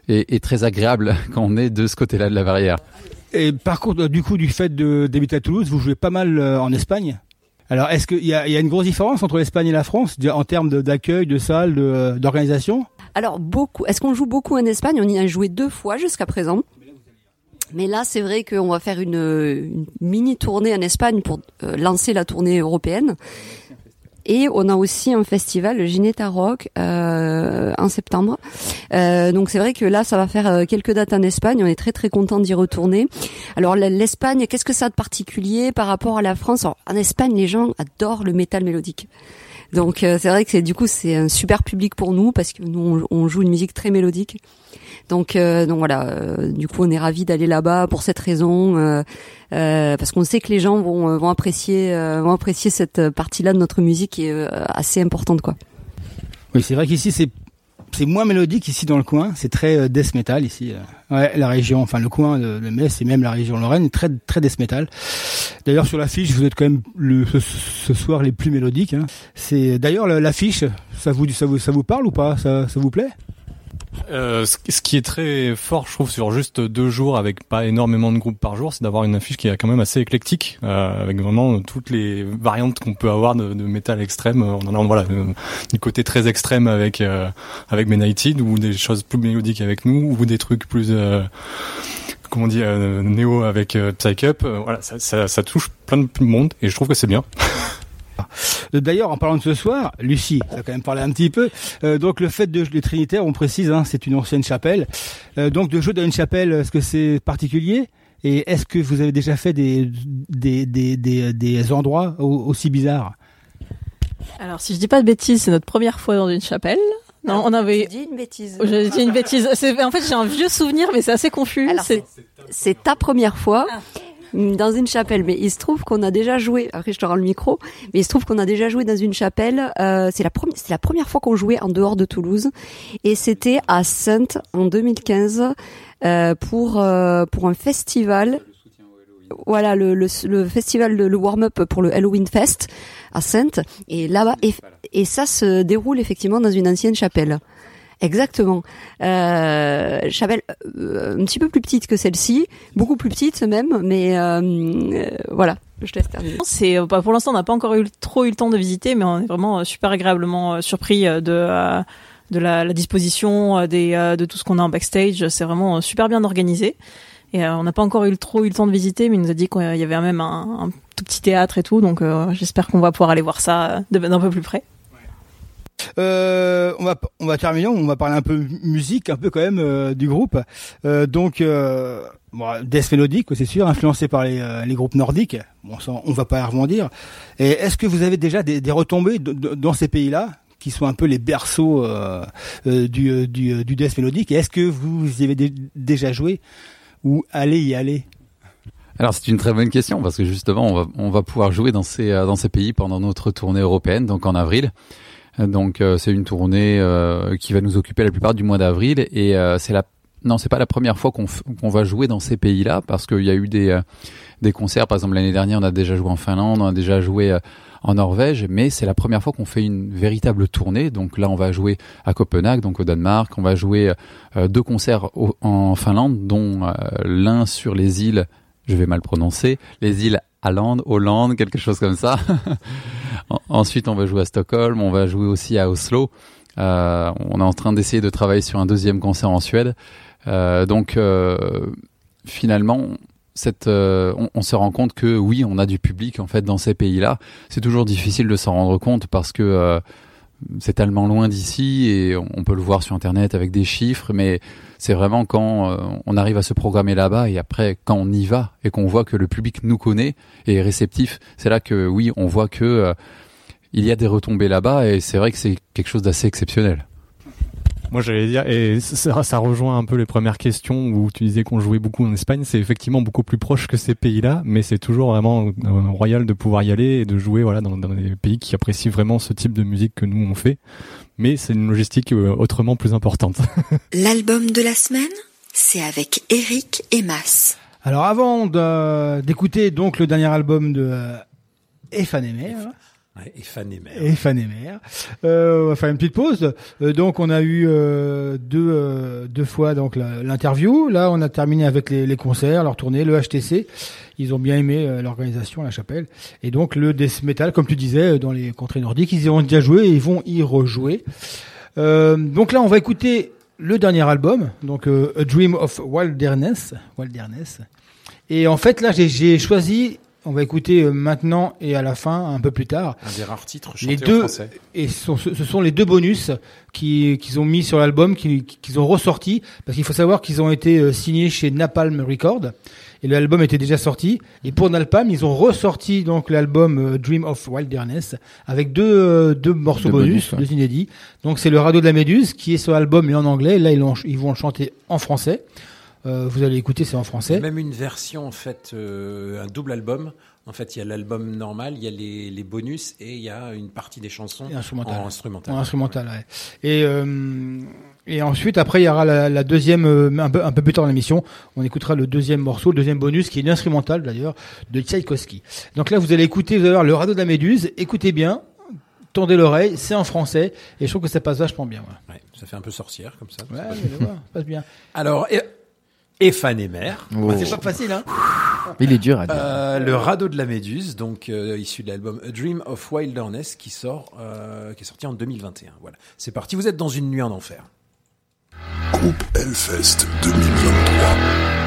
est, très agréable quand on est de ce côté-là de la barrière. Et par contre, du coup, du fait de d'habiter à Toulouse, vous jouez pas mal en Espagne? Alors, est-ce qu'il y y a une grosse différence entre l'Espagne et la France en termes d'accueil, de salles, de, euh, d'organisation? Alors beaucoup. Est-ce qu'on joue beaucoup en Espagne? On y a joué deux fois jusqu'à présent. Mais là, c'est vrai qu'on va faire une, mini tournée en Espagne pour euh, lancer la tournée européenne. Et on a aussi un festival, le Gineta Rock, euh, en septembre. Euh, donc c'est vrai que là, ça va faire euh, quelques dates en Espagne. On est très très content d'y retourner. Alors l'Espagne, qu'est-ce que ça a de particulier par rapport à la France? En Espagne, les gens adorent le métal mélodique. Donc euh, c'est vrai que c'est du coup c'est un super public pour nous parce que nous on, joue une musique très mélodique. Donc euh, donc voilà, euh, du coup on est ravis d'aller là-bas pour cette raison parce qu'on sait que les gens vont vont apprécier vont apprécier cette partie-là de notre musique qui est assez importante quoi. Oui, c'est vrai qu'ici, c'est c'est moins mélodique ici dans le coin. C'est très euh, death metal ici. euh. Ouais, la région, enfin le coin de, de Metz et même la région Lorraine très très death metal. D'ailleurs sur l'affiche, vous êtes quand même ce, soir les plus mélodiques. Hein. C'est d'ailleurs la- l'affiche, ça vous ça vous ça vous parle ou pas? Ça vous plaît? Euh, ce qui est très fort, je trouve, sur juste deux jours avec pas énormément de groupes par jour, c'est d'avoir une affiche qui est quand même assez éclectique, euh, avec vraiment toutes les variantes qu'on peut avoir de, de métal extrême. On en a voilà euh, du côté très extrême avec euh, avec Benighted ou des choses plus mélodiques avec nous ou des trucs plus euh, comment on euh, néo avec euh, Psych Up. Euh, voilà, ça, ça, ça touche plein de monde et je trouve que c'est bien. D'ailleurs, en parlant de ce soir, Lucie, ça a quand même parlé un petit peu. Euh, donc le fait de les Trinitaires, on précise, hein, c'est une ancienne chapelle. Euh, donc de jouer dans une chapelle, est-ce que c'est particulier? Et est-ce que vous avez déjà fait des des des des, des endroits au- aussi bizarres? Alors, si je dis pas de bêtises, c'est notre première fois dans une chapelle. Non, on avait. J'ai dit une bêtise. J'ai dit une bêtise. C'est- En fait, j'ai un vieux souvenir, mais c'est assez confus. Alors, C'est- C'est ta première fois dans une chapelle, mais il se trouve qu'on a déjà joué. Après, je te rends le micro, mais il se trouve qu'on a déjà joué dans une chapelle. Euh, c'est la première, c'est la première fois qu'on jouait en dehors de Toulouse, et c'était à Sainte en 2015 euh, pour euh, pour un festival. Voilà le, le, le festival, le, le warm-up pour le Halloween Fest à Sainte. Et là-bas, et, et ça se déroule effectivement dans une ancienne chapelle. Exactement. Euh, chapelle euh, un petit peu plus petite que celle-ci, beaucoup plus petite même, mais euh, euh, voilà, je laisse terminer. C'est euh, bah, pour l'instant on n'a pas encore eu trop eu le temps de visiter, mais on est vraiment euh, super agréablement surpris de de la, disposition des de tout ce qu'on a en backstage. C'est vraiment super bien organisé. Et on n'a pas encore eu trop eu le temps de visiter, mais il nous a dit qu'il y avait même un, tout petit théâtre et tout, donc j'espère qu'on va pouvoir aller voir ça d'un peu plus près. Euh, on va on va terminer, on va parler un peu musique, un peu quand même euh, du groupe. Euh, donc euh, bon, death mélodique, c'est sûr, influencé par les, euh, les groupes nordiques. Bon, ça, on va pas y rebondir. Et est-ce que vous avez déjà des, des retombées de- dans ces pays-là qui sont un peu les berceaux du, du, du death mélodique Et est-ce que vous y avez dé- déjà joué ou allez y aller? Alors c'est une très bonne question parce que justement on va, on va pouvoir jouer dans ces dans ces pays pendant notre tournée européenne donc en avril. Donc euh, c'est une tournée euh, qui va nous occuper la plupart du mois d'avril. Et euh, c'est la non c'est pas la première fois qu'on qu'on va jouer dans ces pays-là parce qu'il y a eu des des concerts. Par exemple l'année dernière on a déjà joué en Finlande on a déjà joué en Norvège. Mais c'est la première fois qu'on fait une véritable tournée. Donc là on va jouer à Copenhague donc au Danemark. On va jouer deux concerts au- en Finlande dont l'un sur les îles je vais mal prononcer, les îles Hollande, Hollande, quelque chose comme ça. En- Ensuite, on va jouer à Stockholm, on va jouer aussi à Oslo. Euh, on est en train d'essayer de travailler sur un deuxième concert en Suède. Euh, donc, euh, finalement, cette, on, on se rend compte que oui, on a du public en fait dans ces pays-là. C'est toujours difficile de s'en rendre compte parce que c'est tellement loin d'ici et on peut le voir sur internet avec des chiffres, mais c'est vraiment quand euh, on arrive à se programmer là-bas et après quand on y va et qu'on voit que le public nous connaît et est réceptif, c'est là que oui, on voit que euh, il y a des retombées là-bas et c'est vrai que c'est quelque chose d'assez exceptionnel. Moi, j'allais dire, et ça, ça rejoint un peu les premières questions où tu disais qu'on jouait beaucoup en Espagne. C'est effectivement beaucoup plus proche que ces pays-là, mais c'est toujours vraiment euh, royal de pouvoir y aller et de jouer voilà dans, dans des pays qui apprécient vraiment ce type de musique que nous on fait. Mais c'est une logistique euh, autrement plus importante. L'album de la semaine, c'est avec Eric et Mas. Alors avant d'écouter donc le dernier album de euh, Efan Emer, Et fan et mère. Euh, on va faire une petite pause. Euh, donc on a eu euh, deux euh, deux fois donc l'interview. Là on a terminé avec les, les concerts, leur tournée, le HTC. Ils ont bien aimé euh, l'organisation la chapelle. Et donc le death metal, comme tu disais, euh, dans les contrées nordiques, ils y ont déjà joué et ils vont y rejouer. Donc là on va écouter le dernier album, donc A Dream of Wilderness, Wilderness. Et en fait, là, j'ai choisi, on va écouter euh, maintenant et à la fin, un peu plus tard. Un des rares titres Les chantés deux, en français. et ce sont, ce sont les deux bonus qui- qu'ils ont mis sur l'album, qui- qu'ils ont ressorti, parce qu'il faut savoir qu'ils ont été euh, signés chez Napalm Records, et l'album était déjà sorti. Et pour Napalm, ils ont ressorti donc l'album euh, Dream of Wilderness avec deux, deux morceaux Deux bonus, bonus, ouais. deux inédits. Donc c'est le radeau de la Méduse qui est sur l'album et en anglais. Là, ils, l'ont- ils vont le chanter en français. Euh, vous allez écouter, c'est en Il y français. a même une version, en fait, euh, un double album. En fait, il y a l'album normal, il y a les, les bonus et il y a une partie des chansons Et instrumental. en instrumental. En instrumental, ouais. Et, euh, et ensuite, après, il y aura la, la deuxième, un, peu, un peu plus tard dans l'émission, on écoutera le deuxième morceau, le deuxième bonus, qui est une instrumentale d'ailleurs, de Tchaïkovski. Donc là, vous allez écouter, vous allez voir le radeau de la Méduse, écoutez bien, tendez l'oreille, c'est en français, et je trouve que ça passe vachement bien. Ouais, Ouais, ça fait un peu sorcière comme ça. ouais ça passe bien. Alors, et, et fan et mère. Oh. C'est pas facile, hein Il est dur à dire. Euh, le radeau de la Méduse, donc euh, issu de l'album A Dream of Wilderness, qui sort, euh, qui est sorti en 2021. Voilà, c'est parti. Vous êtes dans une nuit en enfer. Groupe Hellfest 2023.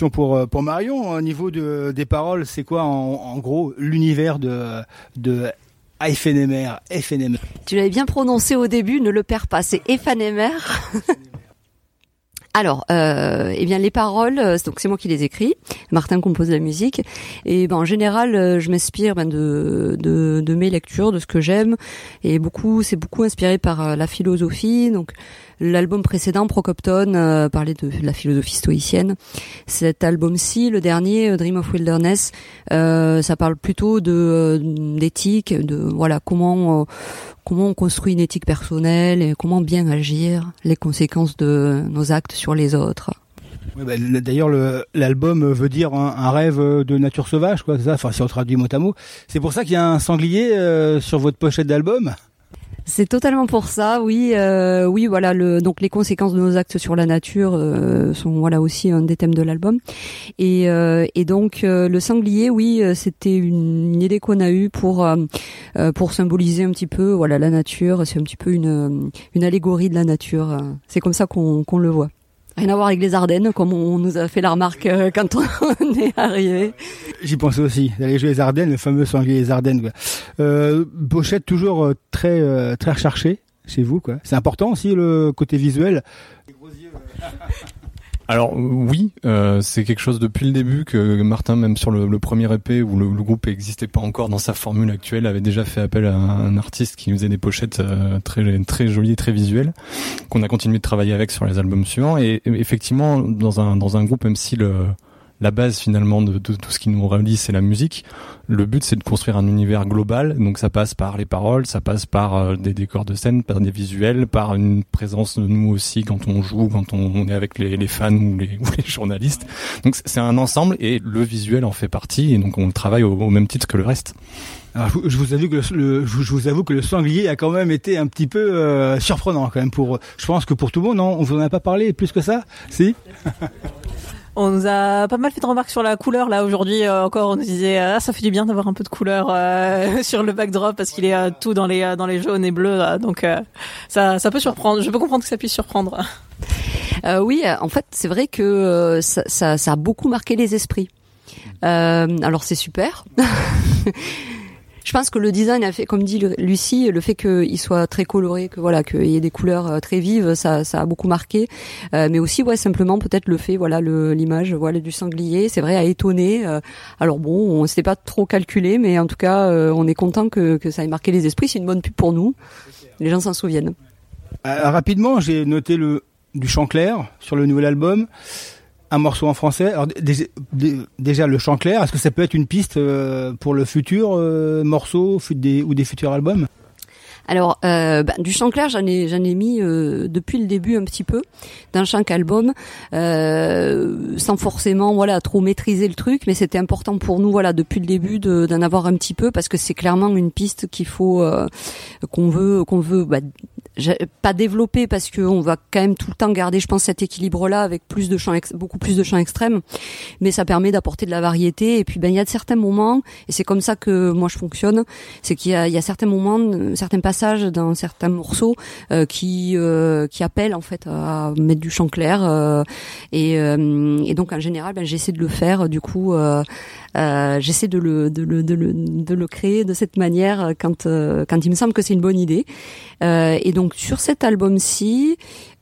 Question pour euh, pour Marion au niveau de, des paroles, c'est quoi en, en gros l'univers de de Eifenemer, Eifenemer. Tu l'avais bien prononcé au début, ne le perds pas, c'est Ephanemer. Alors, euh, eh bien les paroles, euh, donc c'est moi qui les écris. Martin compose la musique. Et ben en général, euh, je m'inspire ben, de, de de mes lectures, de ce que j'aime. Et beaucoup, c'est beaucoup inspiré par la philosophie. Donc l'album précédent, Procopton, euh, parlait de la philosophie stoïcienne. Cet album-ci, le dernier, euh, Dream of Wilderness, euh, ça parle plutôt de euh, d'éthique, de voilà comment euh, comment on construit une éthique personnelle et comment bien agir, les conséquences de nos actes sur les autres. Bah, le- D'ailleurs, le- l'album veut dire un, rêve de nature sauvage, quoi. Ça, enfin, si on traduit mot à mot. C'est pour ça qu'il y a un sanglier euh, sur votre pochette d'album? C'est totalement pour ça, oui, euh, oui, voilà. Le, donc les conséquences de nos actes sur la nature euh, sont voilà aussi un des thèmes de l'album. Et, euh, et donc euh, le sanglier, oui, euh, c'était une, une idée qu'on a eue pour euh, pour symboliser un petit peu voilà la nature. C'est un petit peu une une allégorie de la nature. C'est comme ça qu'on qu'on le voit. Rien à voir avec les Ardennes, comme on nous a fait la remarque euh, quand on est arrivé. J'y pensais aussi. D'aller jouer les Ardennes, le fameux sanglier des Ardennes. Quoi. Euh, pochette toujours euh, très euh, très recherchée chez vous, quoi. C'est important aussi le côté visuel. Alors oui, euh, c'est quelque chose depuis le début que Martin, même sur le, premier EP où le, groupe n'existait pas encore dans sa formule actuelle, avait déjà fait appel à un, artiste qui faisait des pochettes euh, très très jolies, très visuelles, qu'on a continué de travailler avec sur les albums suivants. Et, et effectivement, dans un dans un groupe, même si le la base finalement de, tout ce qui nous relie, c'est la musique. Le but, c'est de construire un univers global. Donc ça passe par les paroles, ça passe par euh, des décors de scène, par des visuels, par une présence de nous aussi quand on joue, quand on, est avec les, fans ou les, ou les journalistes. Donc c'est- un ensemble et le visuel en fait partie. Et donc on le travaille au, même titre que le reste. Je vous avoue que le sanglier a quand même été un petit peu euh, surprenant quand même pour. Je pense que pour tout le monde, non? On vous en a pas parlé plus que ça? Si? On nous a pas mal fait de remarques sur la couleur là aujourd'hui euh, encore. On nous disait ah ça fait du bien d'avoir un peu de couleur euh, sur le backdrop parce qu'il est euh, tout dans les euh, dans les jaunes et bleus là. donc euh, ça ça peut surprendre. Je peux comprendre que ça puisse surprendre. Euh, oui, euh, en fait, c'est vrai que euh, ça, ça, ça a beaucoup marqué les esprits. Euh, alors c'est super. Je pense que le design a fait, comme dit Lucie, le fait qu'il soit très coloré, que voilà, qu'il y ait des couleurs euh, très vives, ça, ça a beaucoup marqué. Euh, mais aussi, ouais, simplement peut-être le fait, voilà, l'image, voilà, du sanglier, c'est vrai, a étonné. Euh, alors bon, on s'était pas trop calculé, mais en tout cas, euh, on est content que, que ça ait marqué les esprits. C'est une bonne pub pour nous. Les gens s'en souviennent. Euh, Rapidement, j'ai noté le du chant clair sur le nouvel album. Un morceau en français. Alors dé- dé- dé- déjà le chant clair, est-ce que ça peut être une piste euh, pour le futur euh, morceau ou des futurs albums? Alors, euh, bah, du chant clair, j'en ai, ai mis depuis le début un petit peu d'un chaque album, sans forcément voilà trop maîtriser le truc, mais c'était important pour nous voilà depuis le début de- d'en avoir un petit peu parce que c'est clairement une piste qu'il faut qu'on veut qu'on veut bah, pas développer parce que on va quand même tout le temps garder, je pense, cet équilibre-là avec plus de chants, ex- beaucoup plus de chants extrêmes, mais ça permet d'apporter de la variété. Et puis, ben, il y a de certains moments, et c'est comme ça que moi je fonctionne, c'est qu'il y y a certains moments, euh, certains passages dans certains morceaux euh, qui euh, qui appellent en fait à mettre du chant clair. euh, et, euh, et donc en général, ben, j'essaie de le faire. Du coup, euh, euh, j'essaie de le, de le de le de le créer de cette manière quand euh, quand il me semble que c'est une bonne idée. Euh, et donc sur cet album-ci,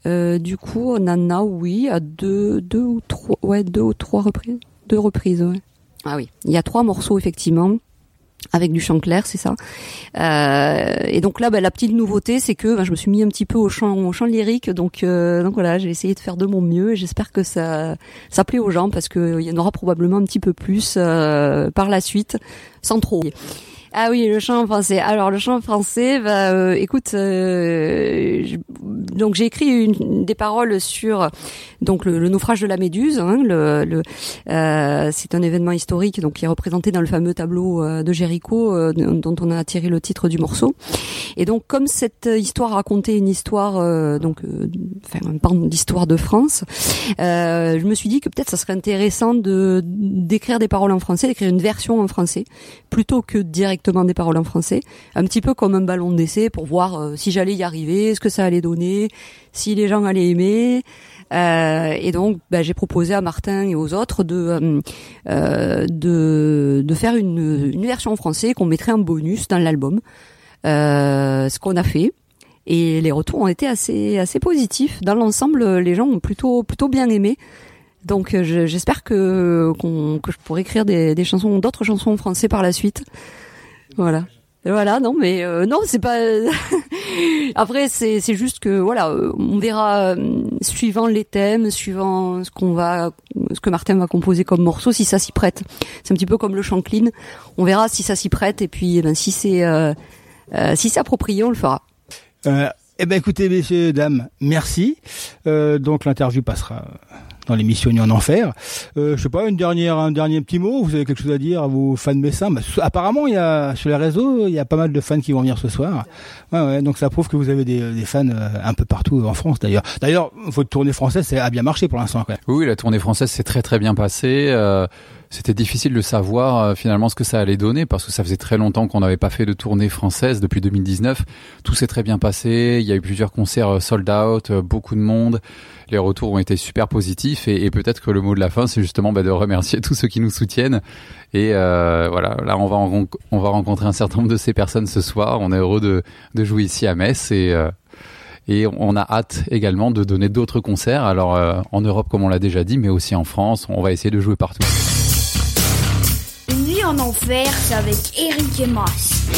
euh, du coup, on en a oui à deux deux ou trois ouais deux ou trois reprises deux reprises. Ouais. Ah oui, il y a trois morceaux effectivement avec du chant clair, c'est ça. Euh, et donc là, bah, la petite nouveauté, c'est que bah, je me suis mis un petit peu au chant, au chant lyrique, donc euh, donc voilà, j'ai essayé de faire de mon mieux et j'espère que ça ça plaît aux gens parce que il y en aura probablement un petit peu plus euh, par la suite, sans trop. Ah oui, le chant français. Alors le chant français, bah, euh, écoute, euh, donc j'ai écrit des paroles sur donc le, naufrage de la Méduse. Hein, le, le- euh, c'est un événement historique donc qui est représenté dans le fameux tableau de Géricault dont on a tiré le titre du morceau. Et donc comme cette histoire racontait une histoire donc enfin un pan d'histoire de France, je me suis dit que peut-être ça serait intéressant de d'écrire des paroles en français, d'écrire une version en français plutôt que directement des paroles en français, un petit peu comme un ballon d'essai pour voir euh, si j'allais y arriver, ce que ça allait donner, si les gens allaient aimer. Euh, et donc, bah, j'ai proposé à Martin et aux autres de euh, faire une, version en français qu'on mettrait en bonus dans l'album. Ce qu'on a fait. Et les retours ont été assez positifs. Dans l'ensemble, les gens ont plutôt bien aimé. Donc, je- j'espère que je pourrai écrire d'autres chansons en français par la suite. Voilà. Voilà, non, mais euh, non, c'est pas. Après, c'est c'est juste que voilà, euh, on verra euh, suivant les thèmes, suivant ce qu'on va, ce que Martin va composer comme morceau, si ça s'y prête. C'est un petit peu comme le chant clean. On verra si ça s'y prête et puis eh ben, si c'est euh, euh, si c'est approprié, on le fera. Euh, eh ben écoutez messieurs dames, merci. Euh, donc l'interview passera dans l'émission Ni en enfer. Euh, je sais pas une dernière un dernier petit mot. Vous avez quelque chose à dire à vos fans messins Bah, Apparemment il y a sur les réseaux il y a pas mal de fans qui vont venir ce soir. Ouais, ouais, donc ça prouve que vous avez des, des fans euh, un peu partout en France d'ailleurs. D'ailleurs votre tournée française ça a bien marché pour l'instant. oui, la tournée française s'est très très bien passée. Euh, C'était difficile de savoir euh, finalement ce que ça allait donner parce que ça faisait très longtemps qu'on n'avait pas fait de tournée française depuis 2019. Tout s'est très bien passé. Il y a eu plusieurs concerts euh, sold out, euh, beaucoup de monde. Les retours ont été super positifs et, peut-être que le mot de la fin, c'est justement bah, de remercier tous ceux qui nous soutiennent. Et euh, voilà, là on va on va rencontrer un certain nombre de ces personnes ce soir. On est heureux de, de jouer ici à Metz et euh, et on a hâte également de donner d'autres concerts. Alors euh, en Europe, comme on l'a déjà dit, mais aussi en France. On va essayer de jouer partout. En enfer, c'est avec Eric et Mas.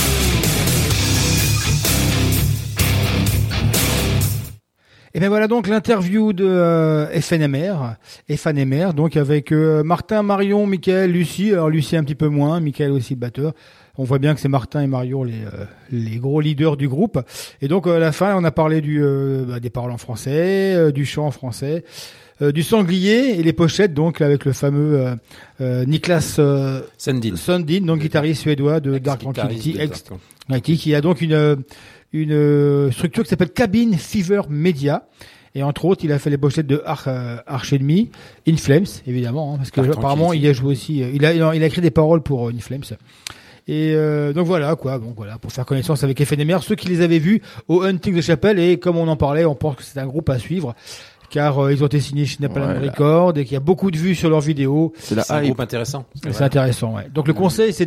Et bien voilà donc l'interview de euh, FNMR, FNMR, donc avec euh, Martin, Marion, Michael, Lucie. Alors Lucie un petit peu moins, Michael aussi batteur. On voit bien que c'est Martin et Marion les, euh, gros leaders du groupe. Et donc euh, à la fin, on a parlé bah, des paroles en français, du chant en français, du sanglier et les pochettes donc avec le fameux euh, euh, Niklas euh, Sundin. Sundin, donc guitariste suédois de Dark Tranquility, ex Tranquility, qui a donc une euh, une euh, structure qui s'appelle Cabin Fever Media. Et entre autres, il a fait les pochettes de Arch, euh, Arch Enemy, In Flames, évidemment, hein, parce que apparemment il a joué aussi, euh, il a, il a écrit des paroles pour euh, In Flames. Et euh, donc voilà quoi, donc voilà pour faire connaissance avec FNMR, ceux qui les avaient vus au Hunting de Chapelle et comme on en parlait, on pense que c'est un groupe à suivre car euh, ils ont été signés chez Napalm Ouais. Records et qu'il y a beaucoup de vues sur leurs vidéos. C'est la un hype. groupe intéressant. C'est intéressant, ouais. Donc le conseil, c'est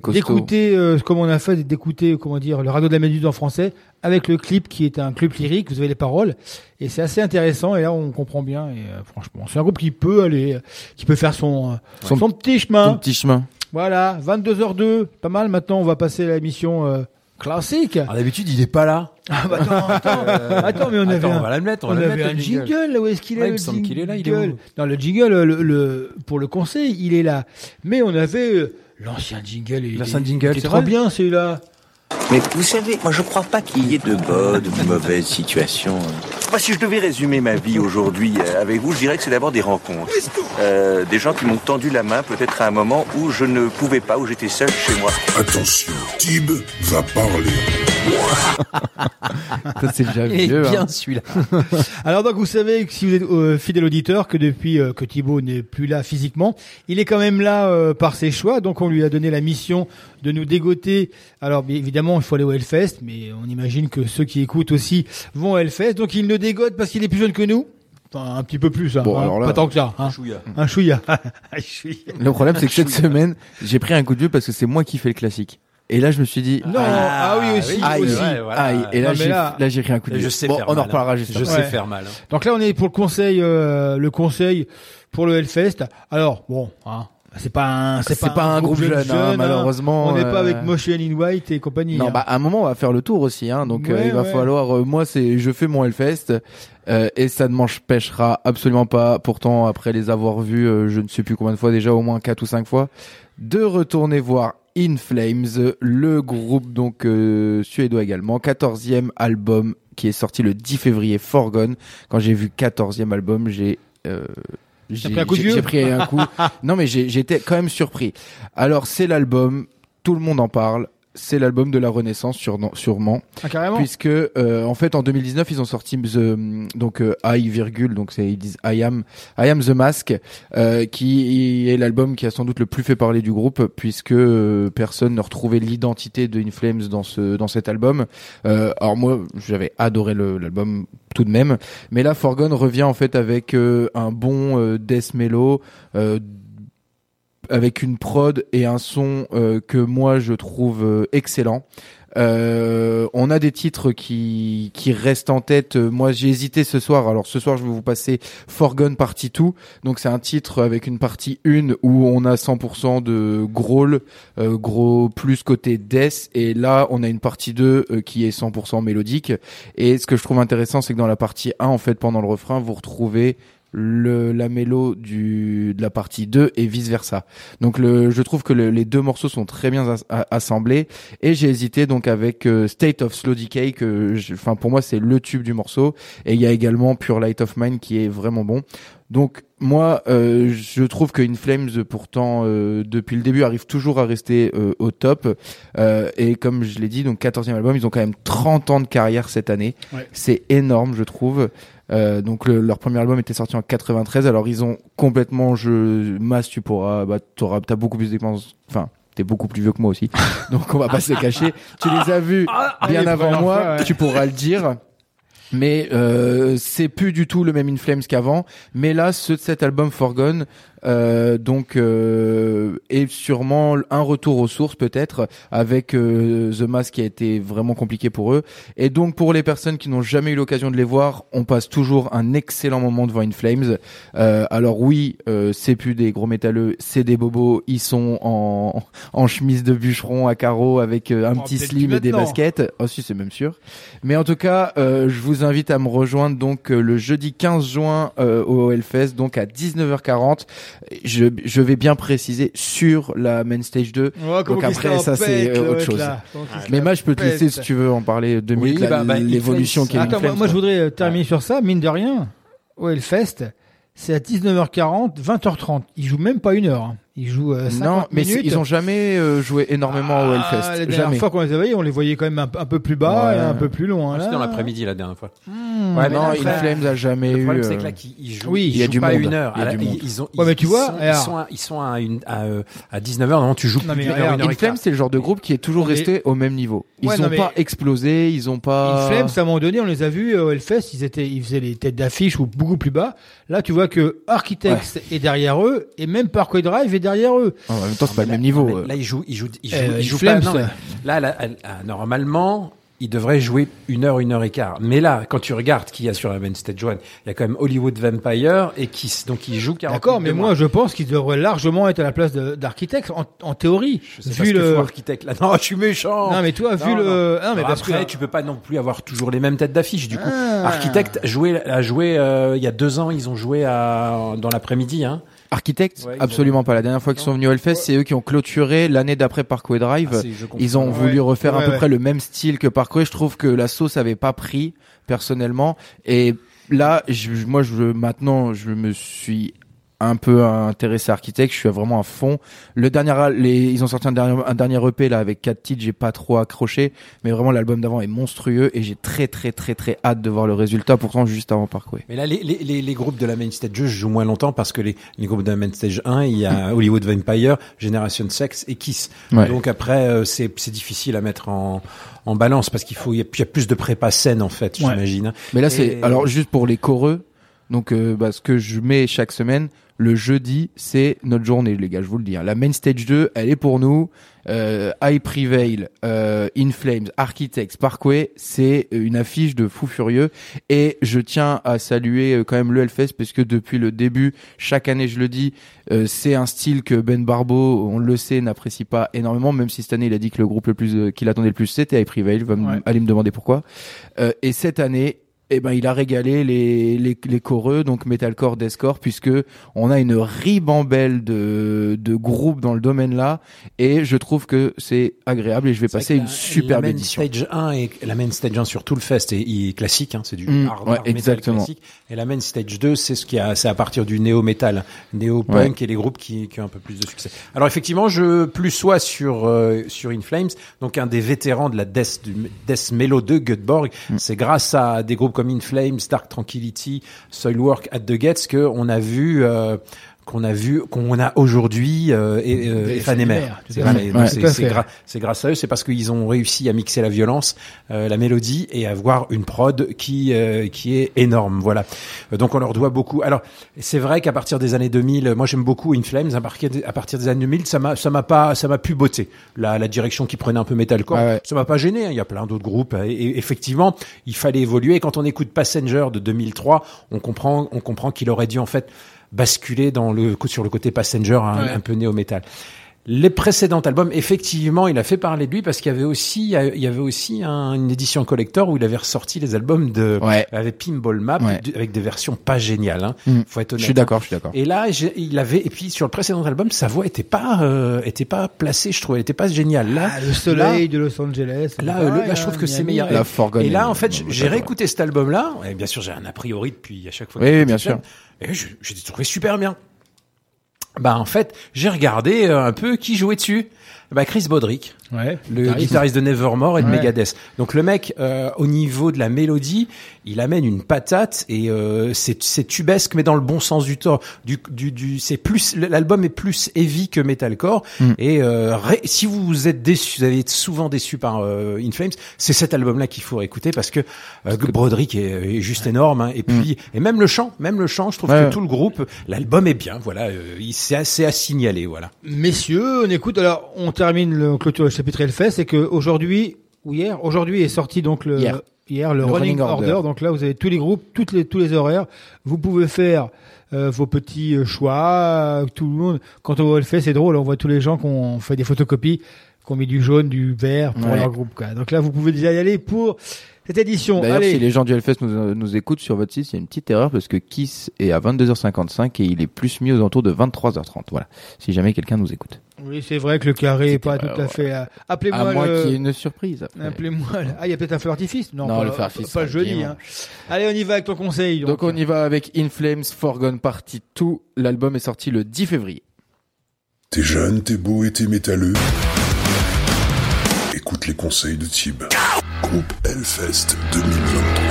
costaud. d'écouter, euh, comme on a fait, d'écouter, comment dire, le radeau de la Méduse en français, avec le clip qui est un clip lyrique, vous avez les paroles, et c'est assez intéressant, et là on comprend bien, et euh, franchement, c'est un groupe qui peut aller, euh, qui peut faire son, euh, son, Son- petit chemin. Ton petit chemin. Voilà, 22h02, pas mal, maintenant on va passer à la mission euh, classique. Ah, D'habitude, il est pas là. Ah, bah, attends, attends, Euh, attends, mais on avait attends, un, on va la mettre, on on la avait mettre, un le jingle, là, où est-ce qu'il est Ouais, il le me semble qu'il est là, il est jingle? où? Non, le jingle, le, le- pour le conseil, il est là. Mais on avait euh, l'ancien jingle. il L'ancien jingle, il c'est trop bien celui-là. Mais vous savez, moi je crois pas qu'il y ait de bonnes ou de mauvaises situations. Moi, si je devais résumer ma vie aujourd'hui euh, avec vous, je dirais que c'est d'abord des rencontres. Euh, des gens qui m'ont tendu la main peut-être à un moment où je ne pouvais pas, où j'étais seul chez moi. Attention, Tib va parler. Ça, c'est déjà Il est bien hein. celui-là. Alors donc vous savez que si vous êtes euh, fidèle auditeur que depuis euh, que Thibaut n'est plus là physiquement, il est quand même là euh, par ses choix. Donc on lui a donné la mission de nous dégoter. Alors évidemment il faut aller au Hellfest, mais on imagine que ceux qui écoutent aussi vont au Hellfest. Donc il nous dégote parce qu'il est plus jeune que nous. Enfin un petit peu plus, hein, Bon, hein, alors là- pas tant que ça. Hein. Chouïa. Un chouïa. Un chouïa. Le problème, c'est que cette semaine, j'ai pris un coup de vieux parce que c'est moi qui fais le classique. Et là, je me suis dit, Non, ah, oui aussi. aïe, ouais, voilà. aïe. Et là, j'ai, là- j'ai pris un coup de je sais bon, faire on en mal, reparlera hein. juste Je sais Ouais. faire mal. hein. Donc là on est pour le conseil, euh, le conseil pour le Hellfest. Alors bon, hein, c'est pas un, C'est pas un groupe jeune, hein, malheureusement, On n'est euh, pas avec Motion in White et compagnie. Non, hein. bah, à un moment, on va faire le tour aussi, hein. Donc, euh, il va ouais. falloir, euh, moi, c'est, je fais mon Hellfest, euh, et ça ne m'empêchera absolument pas, pourtant, après les avoir vus, euh, je ne sais plus combien de fois déjà, au moins quatre ou cinq fois, de retourner voir In Flames, le groupe, donc, euh, suédois également, 14e album qui est sorti le 10 février, Forgone. Quand j'ai vu 14e album, j'ai, euh, j'ai pris un coup pris un non, mais j'étais quand même surpris. Alors, c'est l'album, tout le monde en parle. C'est l'album de la Renaissance sur, sûrement. Ah, carrément. Puisque euh, en fait en 2019 ils ont sorti the, donc euh, I virgule donc c'est ils disent I am I am the Mask euh, qui est l'album qui a sans doute le plus fait parler du groupe puisque euh, personne ne retrouvait l'identité de In Flames dans ce dans cet album. Euh, alors moi j'avais adoré l'album tout de même, mais là Forgone revient en fait avec un bon death mellow. Avec une prod et un son euh, que moi je trouve euh, excellent. Euh, on a des titres qui qui restent en tête. Moi, j'ai hésité ce soir. Alors ce soir, je vais vous passer Forgone Partie 2. Donc c'est un titre avec une partie 1 où on a 100% de growl, euh, gros plus côté death. Et là, on a une partie 2 euh, qui est 100% mélodique. Et ce que je trouve intéressant, c'est que dans la partie 1, en fait, pendant le refrain, vous retrouvez le la mélo du de la partie 2 et vice versa. Donc le je trouve que le- les deux morceaux sont très bien as- a- assemblés et j'ai hésité donc avec euh, State of Slow Decay que enfin pour moi c'est le tube du morceau et il y a également Pure Light of Mine qui est vraiment bon. Donc moi euh, je trouve que In Flames pourtant euh, depuis le début arrive toujours à rester euh, au top Euh, et comme je l'ai dit donc 14e album, ils ont quand même 30 ans de carrière cette année. Ouais. C'est énorme je trouve. Euh, donc le- leur premier album était sorti en 93. Alors ils ont complètement je masse tu pourras bah t'auras t'as beaucoup plus d'expérience enfin T'es beaucoup plus vieux que moi aussi, donc on va pas se cacher. Tu les as vus bien oui, avant première moi, fois, ouais. tu pourras le dire. Mais euh, c'est plus du tout le même In Flames qu'avant. Mais là, ceux de cet album Forgone, euh, donc euh, est sûrement un retour aux sources peut-être avec euh, The Mask qui a été vraiment compliqué pour eux. Et donc pour les personnes qui n'ont jamais eu l'occasion de les voir, on passe toujours un excellent moment devant In Flames. Euh, alors oui, euh, c'est plus des gros métalleux, c'est des bobos. Ils sont en, en chemise de bûcheron à carreaux avec euh, un Oh, petit slim et des baskets. Oh si, c'est même sûr. Mais en tout cas, euh, je vous invite à me rejoindre donc le jeudi 15 juin euh, au Hellfest, donc à 19h40. Je, je vais bien préciser sur la main stage 2. Oh, donc après, ça c'est euh, le autre chose. là. Mais moi, je peux te laisser si tu veux en parler deux minutes. la- bah, bah, Il L'évolution qui est Attends, moi, je voudrais euh, terminer sur ça, mine de rien. Au Hellfest, c'est à 19h40, 20h30. Ils jouent même pas une heure. hein. Ils jouent euh, 50 Non, mais minutes. ils ont jamais euh, joué énormément au Ah, Hellfest. La dernière jamais. fois qu'on les avait, on les voyait quand même un, un peu plus bas Ouais. et un peu plus loin. C'était là. dans l'après-midi la dernière fois. Hmm. Ouais, non, là, In après, Flames a jamais Le eu. problème, c'est que euh, là, qu'ils- ils jouent, Oui, ils il y a jouent du pas monde. une heure. Il y a À la- du monde. Ils, ont, Ouais, mais tu ils vois, sont, ils sont à, ils sont à, une, à, euh, à 19h. Non, tu joues Non, plus mais d'une heure, regarde, une heure In et quart. Flames, c'est le genre de groupe qui est toujours resté au même niveau. Ils Ouais, ont non, mais- pas explosé, ils ont pas. In Flames, à un moment donné, on les a vus au Hellfest, ils étaient, ils faisaient les têtes d'affiche ou beaucoup plus bas. Là, tu vois que Architects est derrière eux et même Parkway Drive est derrière eux. En même temps, c'est pas le Là- même niveau. euh. Là, ils jouent, ils jouent, ils jouent, Euh, ils In jouent pas. là, là, là, là, normalement, ils devraient jouer une heure, une heure et quart. Mais là, quand tu regardes qui y a sur la main stage one, il y a quand même Hollywood Vampire et Kiss. Donc, ils jouent 40 D'accord, mais moi, je pense qu'ils devraient largement être à la place d'Architects en, en théorie. Je sais vu pas ce que le. architecte là. Non, je suis méchant. Non, mais toi, vu Non, le. non. Ah, mais Alors parce après, que. tu peux pas non plus avoir toujours les mêmes têtes d'affiche. Du coup, Ah. Architecte joué, a joué euh, il y a deux ans. Ils ont joué à, dans l'après-midi. Hein. Architectes Ouais, Absolument pas. La dernière fois qu'ils sont venus au Hellfest, c'est eux qui ont clôturé l'année d'après Parkway Drive. Ah. Ils ont voulu Ouais. refaire à peu près le même style que Parkway. Je trouve que la sauce avait pas pris personnellement. Et là, je, moi, je maintenant, je me suis un peu intéressé à Architect, je suis vraiment à fond. Le dernier, les, ils ont sorti un dernier, un dernier EP là avec quatre titres, j'ai pas trop accroché, mais vraiment l'album d'avant est monstrueux et j'ai très très très très hâte de voir le résultat. Pourtant juste avant Parkway. Mais là, les, les, les, groupes de la main stage 2 jouent moins longtemps parce que les, les groupes de la main stage 1, il y a Hollywood Vampire, Generation Sex et Kiss. Ouais. Donc après, euh, c'est c'est difficile à mettre en, en balance parce qu'il faut, il y, a, il y a plus de prépa scène en fait, Ouais. j'imagine. Mais là, Et- c'est alors juste pour les choreux. Donc, euh, bah, ce que je mets chaque semaine, le jeudi, c'est notre journée, les gars. Je vous le dis. hein. La main stage 2, elle est pour nous. Euh, I Prevail, euh, In Flames, Architects, Parkway, c'est une affiche de fou furieux. Et je tiens à saluer euh, quand même le Hellfest parce que depuis le début, chaque année, je le dis, euh, c'est un style que Ben Barbeau, on le sait, n'apprécie pas énormément. Même si cette année, il a dit que le groupe le plus euh, qu'il attendait le plus, c'était I Prevail. Va Ouais. aller me demander pourquoi. Euh, et cette année, eh ben il a régalé les les, les choreux donc metalcore, deathcore puisque on a une ribambelle de de groupes dans le domaine là et je trouve que c'est agréable et je vais passer une superbe la main édition. Stage 1 et la main stage 1 sur tout le fest est, est classique, hein, c'est du Mm, hard, ouais, hard metal exactement. classique. Et la main stage 2, c'est ce qui a, c'est à partir du néo metal, néo punk et les groupes qui, qui ont un peu plus de succès. Alors effectivement, je plus sois sur euh, sur In Flames, donc un des vétérans de la death du death mellow de Göteborg. Mm. C'est grâce à des groupes comme In Flames, Dark Tranquility, Soilwork, At the Gates que on a vu. Euh, qu'on a vu, qu'on a aujourd'hui euh, et, euh, éphémères, tout C'est Ouais, gra- grâce à eux, c'est parce qu'ils ont réussi à mixer la violence, euh, la mélodie et avoir une prod qui euh, qui est énorme. Voilà. Euh, Donc on leur doit beaucoup. Alors c'est vrai qu'à partir des années 2000, moi j'aime beaucoup In Flames. À partir des, à partir des années 2000, ça m'a ça m'a pas ça m'a plus botté. La, la direction qui prenait un peu metalcore, ça m'a pas gêné. hein. Il y a plein d'autres groupes et, et effectivement il fallait évoluer. Et quand on écoute Passenger de 2003, on comprend on comprend qu'il aurait dû en fait basculer dans le sur le côté Passenger un, Ouais. un peu néo-metal. Les précédents albums, effectivement, il a fait parler de lui parce qu'il y avait aussi, il y avait aussi un- une édition collector où il avait ressorti les albums de, avec Pinball Map, Ouais. avec des versions pas géniales. Hein. Mm. Faut être Je honnête. suis d'accord, je suis d'accord. Et là, il avait, et puis sur le précédent album, sa voix était pas, euh, était pas placée, je trouvais, elle était pas géniale. Là, Ah, le soleil là- de Los Angeles. Là, le- là, je trouve que c'est meilleur. La Et- Forgotten Et là, en fait, j'ai ouais. réécouté cet album-là. Et bien sûr, j'ai un a priori depuis à chaque fois. Oui, bien sûr. Et je- j'ai trouvé super bien. Bah, en fait, j'ai regardé euh, un peu qui jouait dessus. Bah, Chris Bodrick, Ouais, le guitariste. guitariste de Nevermore et de Ouais. Megadeth. Donc le mec, euh, au niveau de la mélodie, il amène une patate et euh, c'est c'est tubesque, mais dans le bon sens du temps. Du, du, du, c'est plus l'album est plus heavy que metalcore. Mm. Et euh, ré- si vous êtes déçu, vous avez été souvent déçu par euh, In Flames, c'est cet album-là qu'il faut écouter parce que euh, Broderick est, est juste énorme. hein. et puis et même le chant, même le chant, je trouve Mm. Ouais. que tout le groupe, l'album est bien. Voilà, euh, il c'est assez à signaler. Voilà. Messieurs, on écoute. Alors, on termine le clôture chapitre Hellfest. C'est que aujourd'hui ou hier, aujourd'hui est sorti donc le Hier. hier le, Le running, running order. order. Donc là, vous avez tous les groupes, toutes les tous les horaires. Vous pouvez faire euh, vos petits euh, choix. euh, Tout le monde. Quand on voit Hellfest, c'est drôle. On voit tous les gens qui ont fait des photocopies, qui ont mis du jaune, du vert pour Ouais. leur groupe. Quoi. Donc là, vous pouvez déjà y aller pour cette édition. D'ailleurs, Allez. si les gens du Hellfest nous, nous écoutent sur votre site, il y a une petite erreur parce que Kiss est à 22h55 et il est plus mis aux alentours de 23h30. Voilà. Si jamais quelqu'un nous écoute. Oui, c'est vrai que le carré est pas tout à ouais, fait. euh, Appelez-moi À moins le- qu'il y ait une surprise. Appelez-moi. le- Ah, il y a peut-être un feu d'artifice. Non, Non, pas, le feu d'artifice pas sera jeudi. Hein. Allez, on y va avec ton conseil. Donc on y va avec In Flames Forgone Party 2. L'album est sorti le 10 février. T'es jeune, t'es beau et t'es métalleux. Écoute les conseils de Tib. Groupe Hellfest 2023.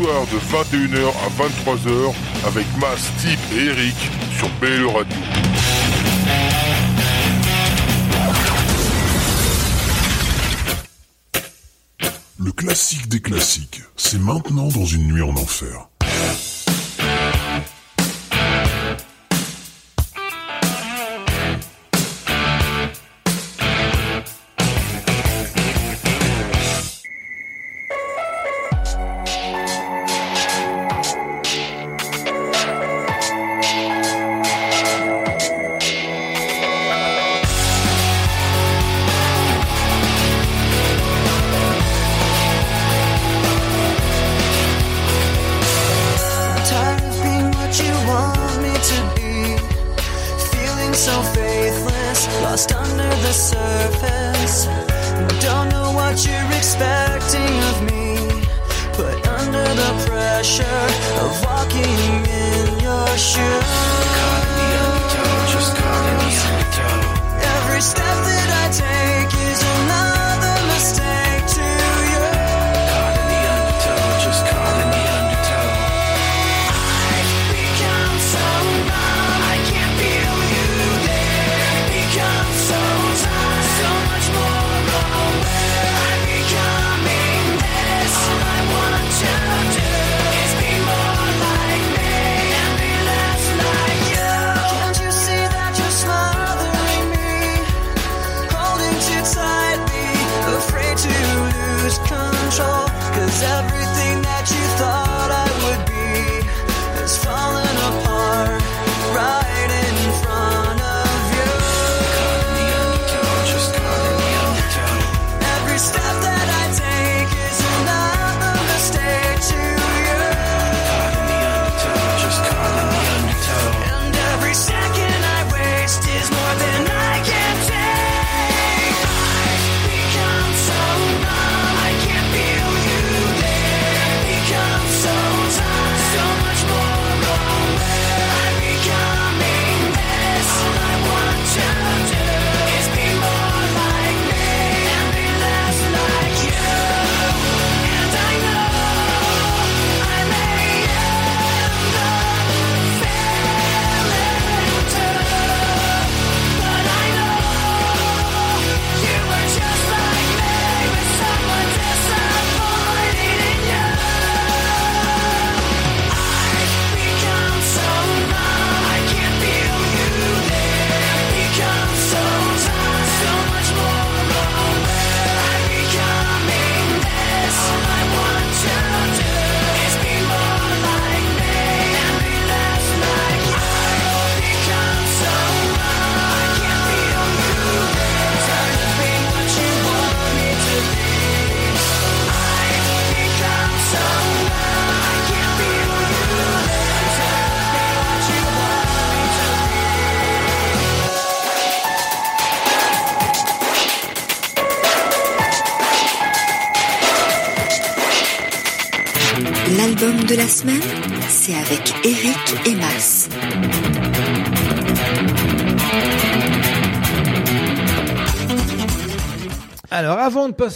Soirs de 21h à 23h avec Mas, Steve et Eric sur BLE Radio. Le classique des classiques, c'est maintenant dans une nuit en enfer.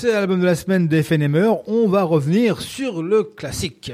À l'album de la semaine des FNMR, on va revenir sur le classique.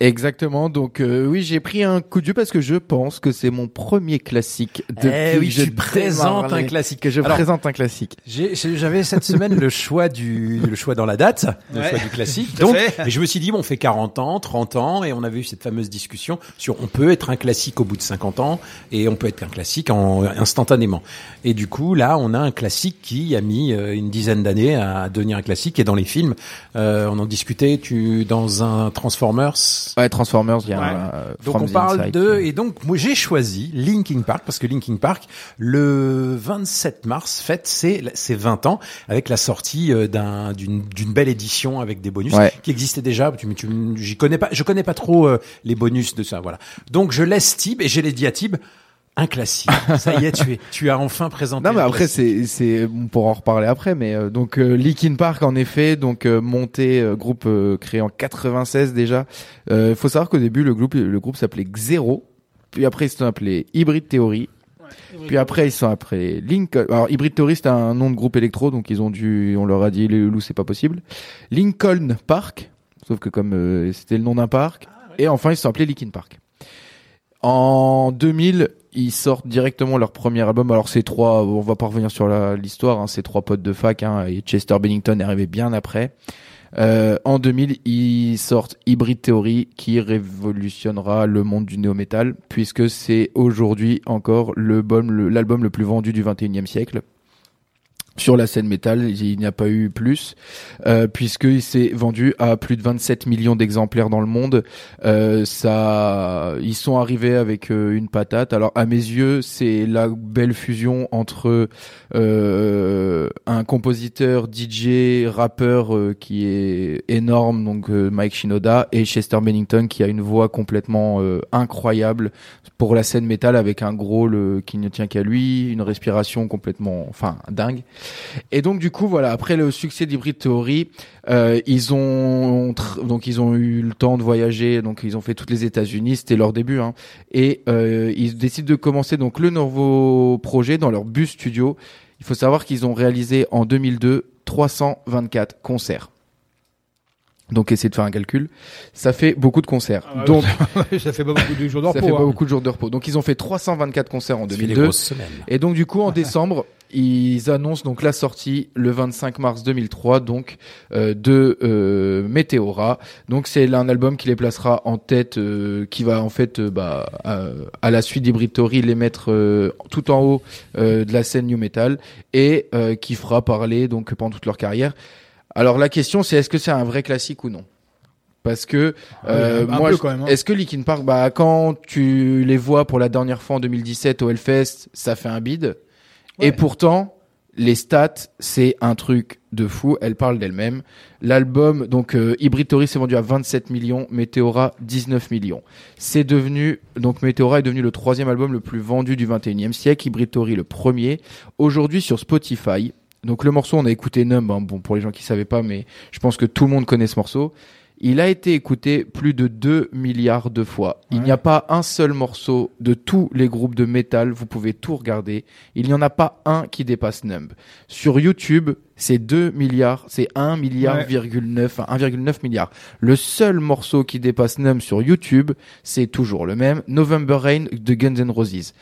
Exactement. Donc euh, oui, j'ai pris un coup de vieux parce que je pense que c'est mon premier classique depuis Eh oui, que je tu présentes un classique. Que je Alors, présente un classique. J'avais cette semaine le choix du le choix dans la date, le Ouais. choix du classique. Donc, et je me suis dit bon, on fait 40 ans, 30 ans, et on avait eu cette fameuse discussion sur on peut être un classique au bout de 50 ans et on peut être un classique en instantanément. Et du coup, là, on a un classique qui a mis euh, une dizaine d'années à devenir un classique. Et dans les films, euh, on en discutait. Tu dans un Transformers. Ouais, Transformers, il y a Ouais. un, euh, Donc on parle de et donc moi j'ai choisi Linkin Park parce que Linkin Park le 27 mars fête ses ses 20 ans avec la sortie euh, d'un d'une d'une belle édition avec des bonus Ouais. qui existaient déjà tu, tu j'y connais pas je connais pas trop euh, les bonus de ça voilà. Donc je laisse Tib et j'ai les dit à Tib un classique. Ça y est, tu es tu as enfin présenté Non mais après c'est c'est on pourra en reparler après mais euh, donc euh, Linkin Park en effet donc euh, monté euh, groupe euh, créé en 96 déjà. Il faut savoir qu'au début le groupe le groupe s'appelait Xero puis après ils se sont appelés Hybrid Theory. Puis après ils sont appelés Lincoln. Alors Hybrid Theory c'était un nom de groupe électro donc ils ont dû on leur a dit les loups c'est pas possible. Lincoln Park. sauf que comme euh, c'était le nom d'un parc. Et enfin, ils se sont appelés Linkin Park. En 2000, ils sortent directement leur premier album. Alors c'est trois, on va pas revenir sur l'histoire, hein, c'est trois potes de fac, hein, et Chester Bennington est arrivé bien après. Euh, en 2000, ils sortent Hybrid Theory qui révolutionnera le monde du néo-metal puisque c'est aujourd'hui encore le bom- le- l'album le plus vendu du 21e siècle. Sur la scène métal, il n'y a pas eu plus, euh, puisqu'il s'est vendu à plus de 27 millions d'exemplaires dans le monde. Euh, ça, ils sont arrivés avec euh, une patate. Alors à mes yeux, c'est la belle fusion entre euh, un compositeur, DJ, rappeur qui est énorme, donc Mike Shinoda, et Chester Bennington qui a une voix complètement incroyable pour la scène métal avec un gros qui ne tient qu'à lui, une respiration complètement, enfin dingue. Et donc du coup voilà, après le succès d'Hybrid Theory, euh, ils ont donc ils ont eu le temps de voyager, donc ils ont fait toutes les États-Unis, c'était leur début, hein, et euh, ils décident de commencer donc le nouveau projet dans leur bus studio. Il faut savoir qu'ils ont réalisé en 2002 324 concerts. Donc essayez de faire un calcul, ça fait beaucoup de concerts. Ah donc ça fait pas beaucoup de jours de ça repos, fait pas hein. beaucoup de jours de repos. Donc ils ont fait 324 concerts en Ça fait des 2002. grosses semaines. Et donc du coup en décembre, ils annoncent donc la sortie le 25 mars 2003 donc euh, de euh, Meteora. Donc c'est un album qui les placera en tête, euh, qui va en fait euh, bah, à, à la suite d'Hybrid Theory les mettre euh, tout en haut euh, de la scène new metal et euh, qui fera parler donc pendant toute leur carrière. Alors la question c'est est-ce que c'est un vrai classique ou non? Parce que euh, moi, hein. est-ce que Linkin Park, bah quand tu les vois pour la dernière fois en 2017 au Hellfest, ça fait un bide? Et pourtant, les stats, c'est un truc de fou. Elles parlent d'elles-mêmes. L'album, donc euh, Hybrid Theory s'est vendu à 27 millions, Meteora 19 millions. C'est devenu, donc Meteora est devenu le troisième album le plus vendu du 21e siècle, Hybrid Theory le premier. Aujourd'hui sur Spotify, donc le morceau, on a écouté Numb, hein, bon pour les gens qui savaient pas, mais je pense que tout le monde connaît ce morceau. Il a été écouté plus de 2 milliards de fois. Il n'y a pas un seul morceau de tous les groupes de métal, vous pouvez tout regarder. Il n'y en a pas un qui dépasse Numb. Sur YouTube, c'est 2 milliards, c'est 1 milliard, Ouais. virgule 9, enfin, 1,9 milliard. Le seul morceau qui dépasse Numb sur YouTube, c'est toujours le même, November Rain de Guns N' Roses.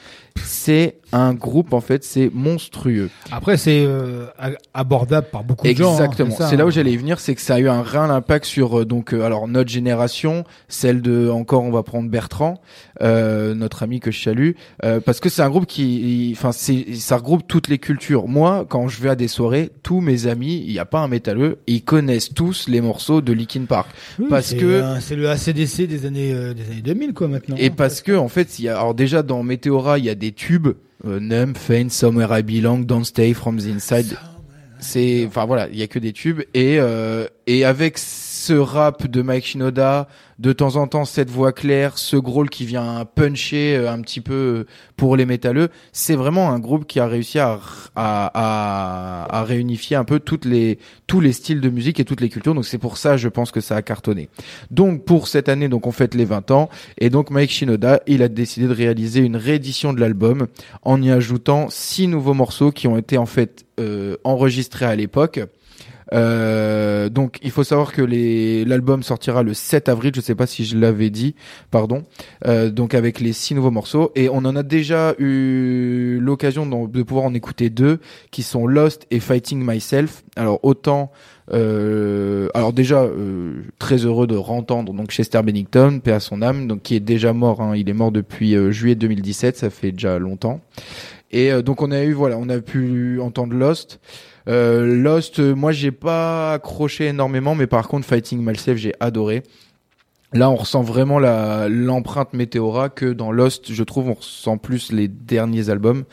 C'est un groupe, en fait, c'est monstrueux. Après, c'est euh, abordable par beaucoup de gens. hein, Exactement. c'est là hein. où j'allais y venir, c'est que ça a eu un réel impact sur euh, donc euh, alors notre génération, celle de encore on va prendre Bertrand, euh, notre ami que je salue, euh, parce que c'est un groupe qui, enfin ça regroupe toutes les cultures. Moi, quand je vais à des soirées, tous mes amis, il n'y a pas un métalleux, ils connaissent tous les morceaux de Linkin Park, Oui, parce c'est, que c'est le ACDC des années euh, des années 2000 quoi maintenant. et parce que en fait, il y a, alors déjà dans Meteora, il y a des tubes, euh, Numb, Faint, Somewhere I Belong, Don't Stay From the Inside. C'est, enfin voilà, il y a que des tubes et euh, et avec ce rap de Mike Shinoda, de temps en temps cette voix claire, ce growl qui vient puncher euh, un petit peu euh, pour les métalleux, c'est vraiment un groupe qui a réussi à, à, à, à réunifier un peu toutes les tous les styles de musique et toutes les cultures. Donc c'est pour ça, je pense que ça a cartonné. Donc pour cette année, donc on fête les 20 ans et donc Mike Shinoda, il a décidé de réaliser une réédition de l'album en y ajoutant six nouveaux morceaux qui ont été en fait euh, enregistrés à l'époque. Euh, donc il faut savoir que l'album sortira le 7 avril, je sais pas si je l'avais dit, pardon. Euh, donc avec les six nouveaux morceaux et on en a déjà eu l'occasion de pouvoir en écouter deux qui sont Lost et Fighting Myself. Alors autant euh, alors déjà euh, très heureux de rentendre donc Chester Bennington, paix à son âme, donc qui est déjà mort. hein. il est mort depuis euh, juillet 2017, ça fait déjà longtemps. Et euh, donc on a eu voilà, on a pu entendre Lost. Euh, Lost, euh, moi j'ai pas accroché énormément, mais par contre Fighting Myself j'ai adoré. Là, on ressent vraiment la l'empreinte Meteora que dans Lost, je trouve, on ressent plus les derniers albums.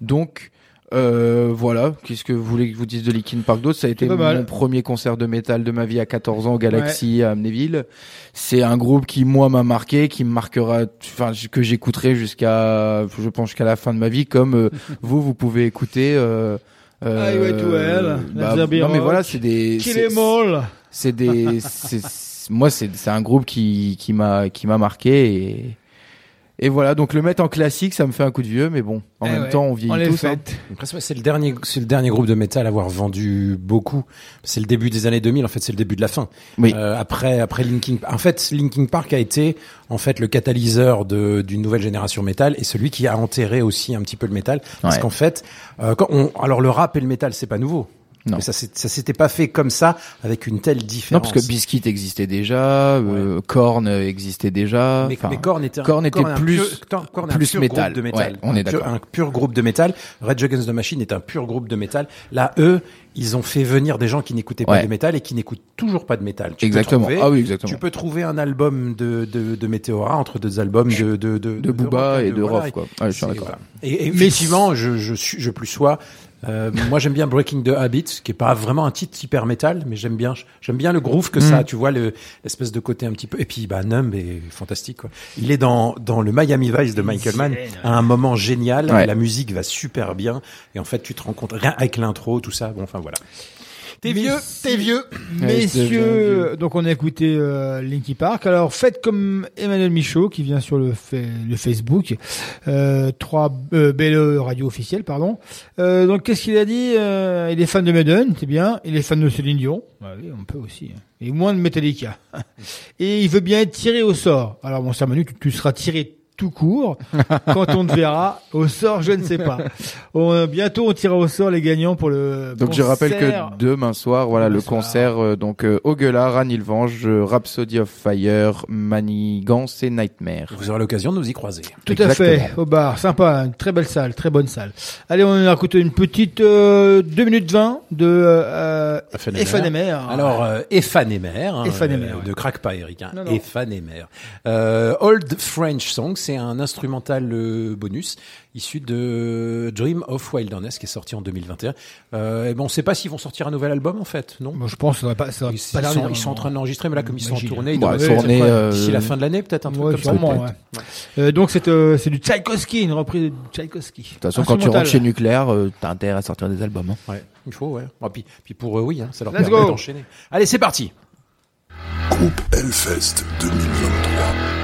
Donc euh, voilà, qu'est-ce que vous voulez que je vous dise de Linkin Park d'autre? Ça a été mon premier concert de métal de ma vie à 14 ans au Galaxy à Amnéville. C'est un groupe qui moi m'a marqué, qui me marquera, enfin que j'écouterai jusqu'à, je pense jusqu'à la fin de ma vie, comme euh, vous, vous pouvez écouter. Euh, Highway to Hell, bah, non mais voilà, c'est des. Kill c'est- Em All. C'est des. moi, c'est c'est un groupe qui qui m'a qui m'a marqué et Et voilà, donc le mettre en classique, ça me fait un coup de vieux, mais bon, en Eh même ouais, temps, on vieillit tous. hein. c'est le dernier, c'est le dernier groupe de métal à avoir vendu beaucoup. C'est le début des années 2000. En fait, c'est le début de la fin. Oui. Euh, après, après Linkin, en fait, Linkin Park a été en fait le catalyseur de d'une nouvelle génération métal et celui qui a enterré aussi un petit peu le métal. Parce Ouais. qu'en fait, euh, quand on, alors le rap et le métal, c'est pas nouveau. Non. Mais ça, s'était pas fait comme ça avec une telle Non, différence. parce que Biscuit existait déjà, euh, Korn existait déjà. Mais, mais Korn était, un- Korn était Korn un plus, pur- Korn- un plus pur métal. groupe de métal. Ouais, on est d'accord. Un pur groupe de métal. Red Against the Machine est un pur groupe de métal. Là, eux, ils ont fait venir des gens qui n'écoutaient pas Ouais. de métal et qui n'écoutent toujours pas de métal. Tu Exactement. trouver- Ah oui, exactement. Tu peux trouver un album de, de, de Meteora entre deux albums de, de, de, De Booba rock, et de. Rof, quoi. Ouais, je suis d'accord. voilà. Et, et effectivement, je, je, suis, je plus sois. Euh, moi, j'aime bien Breaking the Habit, qui est pas vraiment un titre hyper métal, mais j'aime bien, j'aime bien le groove que ça. Mm. Tu vois le l'espèce de côté un petit peu. Et puis, bah, Numb est fantastique. Quoi. Il est dans dans le Miami Vice de Michael Mann à un moment génial. Ouais. La musique va super bien, et en fait, tu te rends compte rien avec l'intro, tout ça. Bon, enfin voilà. T'es vieux, t'es vieux. Messieurs, donc on a écouté euh, Linky Park. Alors faites comme Emmanuel Michaud qui vient sur le, fa- le Facebook, euh, 3 euh, BLE radio officiel, pardon. Euh, donc qu'est-ce qu'il a dit Euh, Il est fan de Maiden, c'est bien. Il est fan de Céline Dion. Bah oui, on peut aussi. hein. Et moins de Metallica. Et il veut bien être tiré au sort. Alors mon cher Manu, tu, tu seras tiré tout court quand on te verra au sort, je ne sais pas. On- bientôt on tirera au sort les gagnants pour le. Donc je rappelle concert. que demain soir, voilà Demain le soir. concert euh, donc euh, à Nilvange, euh, Rhapsody of Fire, Manigance et Nightmare. Vous aurez l'occasion de nous y croiser. Tout à fait, au bar, sympa, une très belle salle, très bonne salle. Allez, on a écouté une petite euh, 2 minutes 20 de euh, Ephanémère. Alors, euh, hein, Ephanémère, euh, ouais. ne craque pas, Eric. Hein, Non, non. Euh, Old French Song, c'est un instrumental euh, bonus issu de Dream of Wilderness qui est sorti en 2021. Euh, et bon, on ne sait pas s'ils vont sortir un nouvel album en fait, non? Bon, je pense ça va pas, ça va ils, pas ils sont, dans- ils sont en train de l'enregistrer, mais là, comme ils sont en tournée, ils Ouais, doivent euh, d'ici la fin de l'année, peut-être un truc Ouais, comme ça. sûrement, peut-être. ouais. Euh, donc c'est euh, c'est du Tchaïkovski, une reprise de Tchaïkovski. De toute façon, quand tu rentres chez Nucléaire, euh, t'as intérêt à sortir des albums. hein. Ouais, il faut, ouais. Ah, puis, puis pour eux, oui, hein, ça leur Let's permet d'enchaîner. Allez, c'est parti. Groupe Hellfest 2023.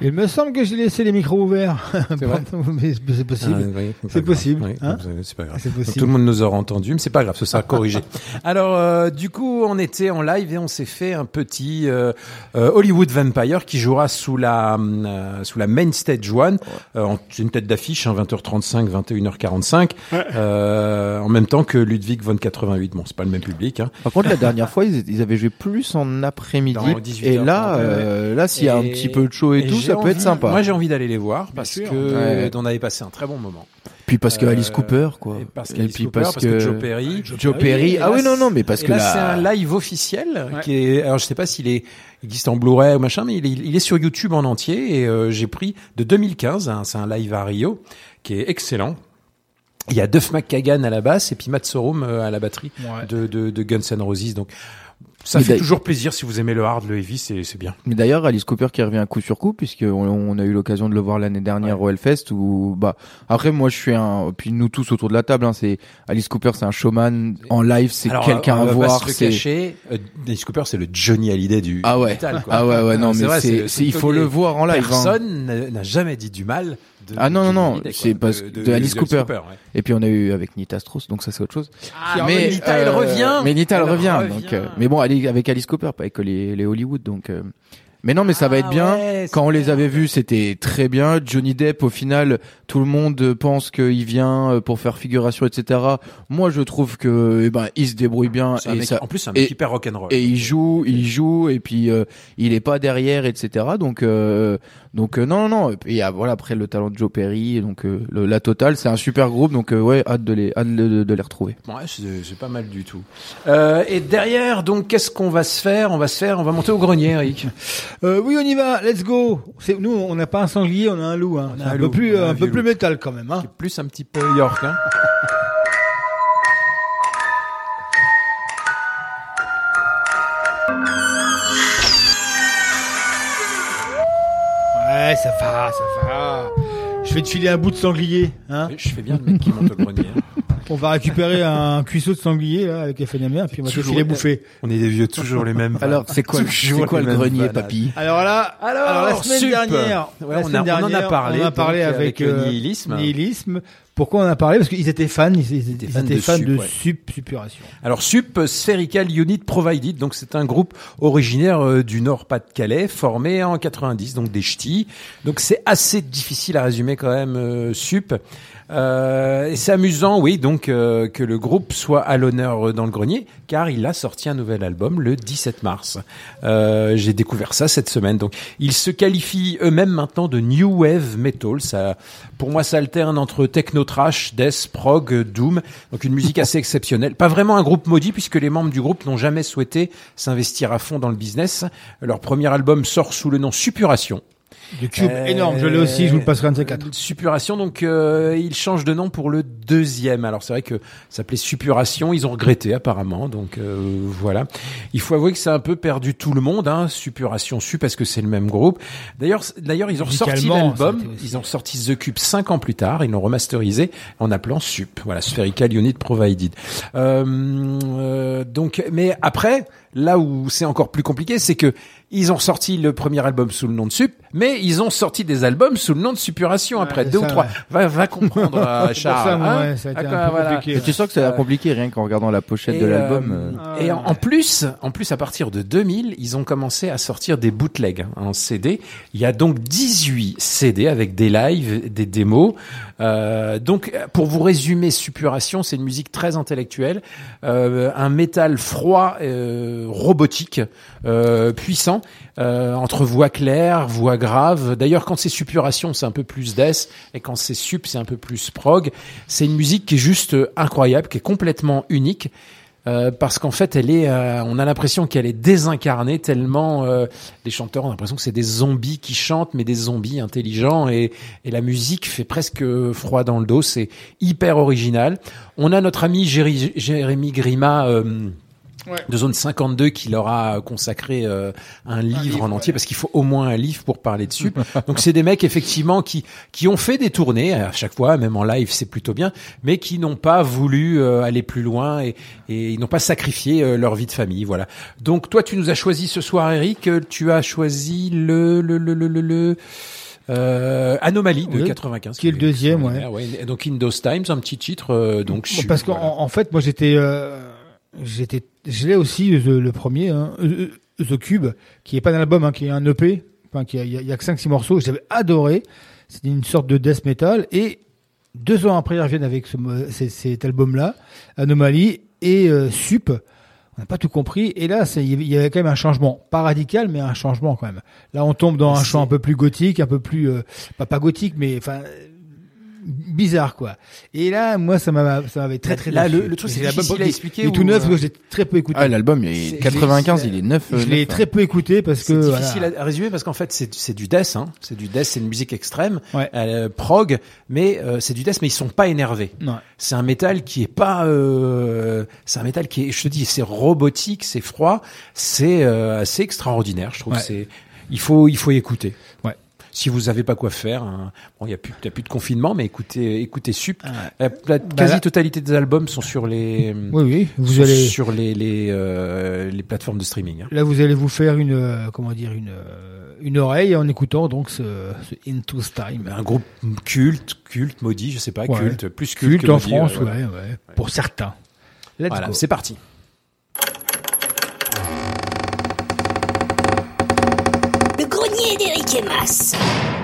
Il me semble que j'ai laissé les micros ouverts. vrai Mais c'est possible. Ah, oui, c'est possible. Hein c'est pas grave. C'est Donc, possible. Tout le monde nous aura entendu, mais c'est pas grave, ce sera corrigé. Alors, euh, du coup, on était en live et on s'est fait un petit euh, euh, Hollywood Vampire qui jouera sous la euh, sous la main stage one. Euh, en- c'est une tête d'affiche, hein, 20h35, 21h45, euh, en même temps que Ludwig von 88. Bon, c'est pas le même public. Hein. Par contre, la dernière fois, ils, ils avaient joué plus en après-midi. Dans 18h30, Et là, ouais. euh, là, s'il y a un Et- petit peu de show et, tout, ça peut être sympa. Moi, j'ai envie d'aller les voir parce sûr. que Ouais. on avait passé un très bon moment. Puis parce que Euh, Alice Cooper, quoi. Et parce Et puis Cooper, parce parce, que, Joe Perry. Joe Perry. Et Ah là, oui, non, non, mais parce et que là, c'est un live officiel qui est. Alors, je sais pas s'il est il existe en Blu-ray ou machin, mais il est, il est sur YouTube en entier et euh, j'ai pris de 2015. hein, c'est un live à Rio qui est excellent. Il y a Duff McKagan à la basse et puis Matt Sorum euh, à la batterie Ouais. de, de, de Guns N' Roses. Donc, ça Mais fait toujours plaisir si vous aimez le hard, le heavy, c'est c'est bien. Mais d'ailleurs, Alice Cooper qui revient coup sur coup, puisque on, a eu l'occasion de le voir l'année dernière au Hellfest, où bah après moi je suis un, puis nous tous autour de la table, hein, c'est Alice Cooper, c'est un showman en live, c'est quelqu'un à voir, c'est cacher. Euh, Alice Cooper, c'est le Johnny Hallyday du Ah ouais. quoi. Ah ouais, ouais, non, mais vrai, c'est- il faut le voir en live, hein. Personne n'a jamais dit du mal de ah non non non, c'est parce de- de, de- Alice Cooper. ouais. Et puis on a eu avec Nita Strauss, donc ça c'est autre chose. Ah, mais Nita, elle revient. Mais Nita elle, Elle revient, revient. donc. euh, mais bon, elle est avec Alice Cooper, pas avec les, les Hollywood, donc. Mais non, mais ça va être bien. Ah ouais, Quand on les avait vus, c'était très bien. Johnny Depp, au final, tout le monde pense qu'il vient euh, pour faire figuration, etc. Moi, je trouve que, eh ben, il se débrouille bien. Et mec- ça- en plus, c'est un mec et- hyper rock'n'roll. Et il joue, il joue, et puis euh, il est pas derrière, etc. Donc, euh, donc euh, non, non. non. Et puis, voilà, après le talent de Joe Perry, donc euh, le- la totale, c'est un super groupe. Donc euh, ouais, hâte de les, hâte de, de les retrouver. Ouais, c'est c'est pas mal du tout. Euh, et derrière, donc, qu'est-ce qu'on va se faire? On va se faire, on va monter au grenier, Eric. Euh, oui, on y va, let's go. Nous, on n'a pas un sanglier, on a un loup. Hein. On a un un, loup, peu plus, un un peu plus métal quand même. Hein. Plus un petit peu York. Hein. Ouais, ça va, ça va. Je vais te filer un bout de sanglier. Hein. Je fais bien le mec qui monte au grenier. On va récupérer un cuisseau de sanglier là, avec FNMR, puis on va Toujours- filer bouffer. On est des vieux, toujours les mêmes. Alors, c'est quoi, c'est quoi les le grenier, papy Alors là, Alors, la semaine sup. dernière, Ouais, la on, semaine a, on en a parlé. on a parlé donc, avec, le euh, nihilisme. nihilisme. Pourquoi on en a parlé? Parce qu'ils étaient fans, ils, ils- ils fans étaient de fans sup, de ouais. suppuration. Alors Sup Spherical Unit Provided, donc c'est un groupe originaire euh, du Nord-Pas-de-Calais, formé en 90, donc des ch'tis. Donc c'est assez difficile à résumer quand même euh, Sup. Euh, c'est amusant, oui, donc euh, que le groupe soit à l'honneur dans le grenier, car il a sorti un nouvel album le 17 mars. Euh, J'ai découvert ça cette semaine. Donc ils se qualifient eux-mêmes maintenant de New Wave Metal. Ça, pour moi, ça alterne entre techno trash, death, prog, doom. Donc une musique assez exceptionnelle. Pas vraiment un groupe maudit puisque les membres du groupe n'ont jamais souhaité s'investir à fond dans le business. Leur premier album sort sous le nom Suppuration. Du cube Euh, énorme, je l'ai aussi, je vous le passerai un de ces quatre. Suppuration, donc euh, ils changent de nom pour le deuxième. Alors c'est vrai que ça s'appelait Suppuration, ils ont regretté apparemment, donc euh, voilà. Il faut avouer que ça a un peu perdu tout le monde, hein, Suppuration Su, parce que c'est le même groupe. D'ailleurs, d'ailleurs ils ont sorti l'album, ils ont sorti The Cube cinq ans plus tard, ils l'ont remasterisé en appelant Sup, voilà, Spherical Unit Provided. Euh, euh, donc, mais après, là où c'est encore plus compliqué, c'est que ils ont sorti le premier album sous le nom de Sup, mais ils ont sorti des albums sous le nom de Suppuration après c'est deux ça, ou trois. ouais. Va, va comprendre, euh, C'est Charles. ça, moi, hein ouais, ça a été Ah, un quoi, peu voilà. compliqué. Tu sens que ça a compliqué rien qu'en regardant la pochette de l'album. euh, euh. et en, en plus, en plus, à partir de 2000, ils ont commencé à sortir des bootlegs hein, en CD. Il y a donc 18 CD avec des lives, des démos. Euh, donc, pour vous résumer, Suppuration, c'est une musique très intellectuelle, euh, un métal froid, euh, robotique, euh, puissant, euh, entre voix claire, voix grave. D'ailleurs, quand c'est Suppuration, c'est un peu plus death, et quand c'est Sup, c'est un peu plus prog. C'est une musique qui est juste incroyable, qui est complètement unique. Euh, parce qu'en fait, elle est, euh, on a l'impression qu'elle est désincarnée tellement euh, les chanteurs ont l'impression que c'est des zombies qui chantent, mais des zombies intelligents et, et la musique fait presque froid dans le dos. C'est hyper original. On a notre ami Jérémy Grima. De zone 52 qui leur a consacré euh, un livre en entier parce qu'il faut au moins un livre pour parler dessus. Donc c'est des mecs effectivement qui qui ont fait des tournées à chaque fois, même en live c'est plutôt bien, mais qui n'ont pas voulu euh, aller plus loin et, et ils n'ont pas sacrifié euh, leur vie de famille. Voilà. Donc toi tu nous as choisi ce soir Eric, tu as choisi le le le le le, le euh, Anomalie de Oui, 95 qui est le deuxième, ouais. ouais. Donc In Those Times, un petit titre. euh, donc parce qu'en voilà. en fait, moi j'étais, euh, j'étais, je l'ai aussi le, le premier, hein, The Cube, qui est pas un album, hein, qui est un EP, enfin qui a, il y a, y a que 5-6 morceaux. J'avais adoré. C'était une sorte de death metal et deux ans après ils reviennent avec ce, cet, cet album-là, Anomalie et euh, Sup. On n'a pas tout compris. Et là, c'est- il y avait quand même un changement, pas radical, mais un changement quand même. Là, on tombe dans un chant un peu plus gothique, un peu plus, euh, pas, pas gothique, mais enfin bizarre quoi. Et là, moi, ça m'a, ça m'avait très très. Là, le- le truc, c'est difficile à expliquer Il est tout ou, neuf, euh, j'ai très peu écouté. Ah, l'album, il est C'est- 95, c'est- il est neuf, euh, Je l'ai neuf, très hein. peu écouté parce que. C'est difficile à- à résumer parce qu'en fait c'est c'est du death, hein. c'est du death, c'est une musique extrême, Ouais. euh, prog, mais euh, c'est du death, mais ils sont pas énervés. Ouais. C'est un métal qui est pas, euh, c'est un métal qui est, je te dis, c'est robotique, c'est froid, c'est euh, assez extraordinaire. Je trouve Ouais. que c'est, il faut il faut y écouter. Ouais. Si vous avez pas quoi faire, hein, bon, il y a plus, y a plus de confinement, mais écoutez, écoutez Sup. Ah La, la quasi-totalité des albums sont sur les, Oui, oui, vous sont allez- sur les les, euh, les plateformes de streaming. hein. Là, vous allez vous faire une, euh, comment dire, une, euh, une oreille en écoutant donc ce, ce Into Time. Un groupe culte, culte, maudit, je sais pas, Ouais. culte, plus culte, Culte que en maudit, France, ouais, pour certains. Let's Voilà, c'est parti. Grenier d'Eric et Mas.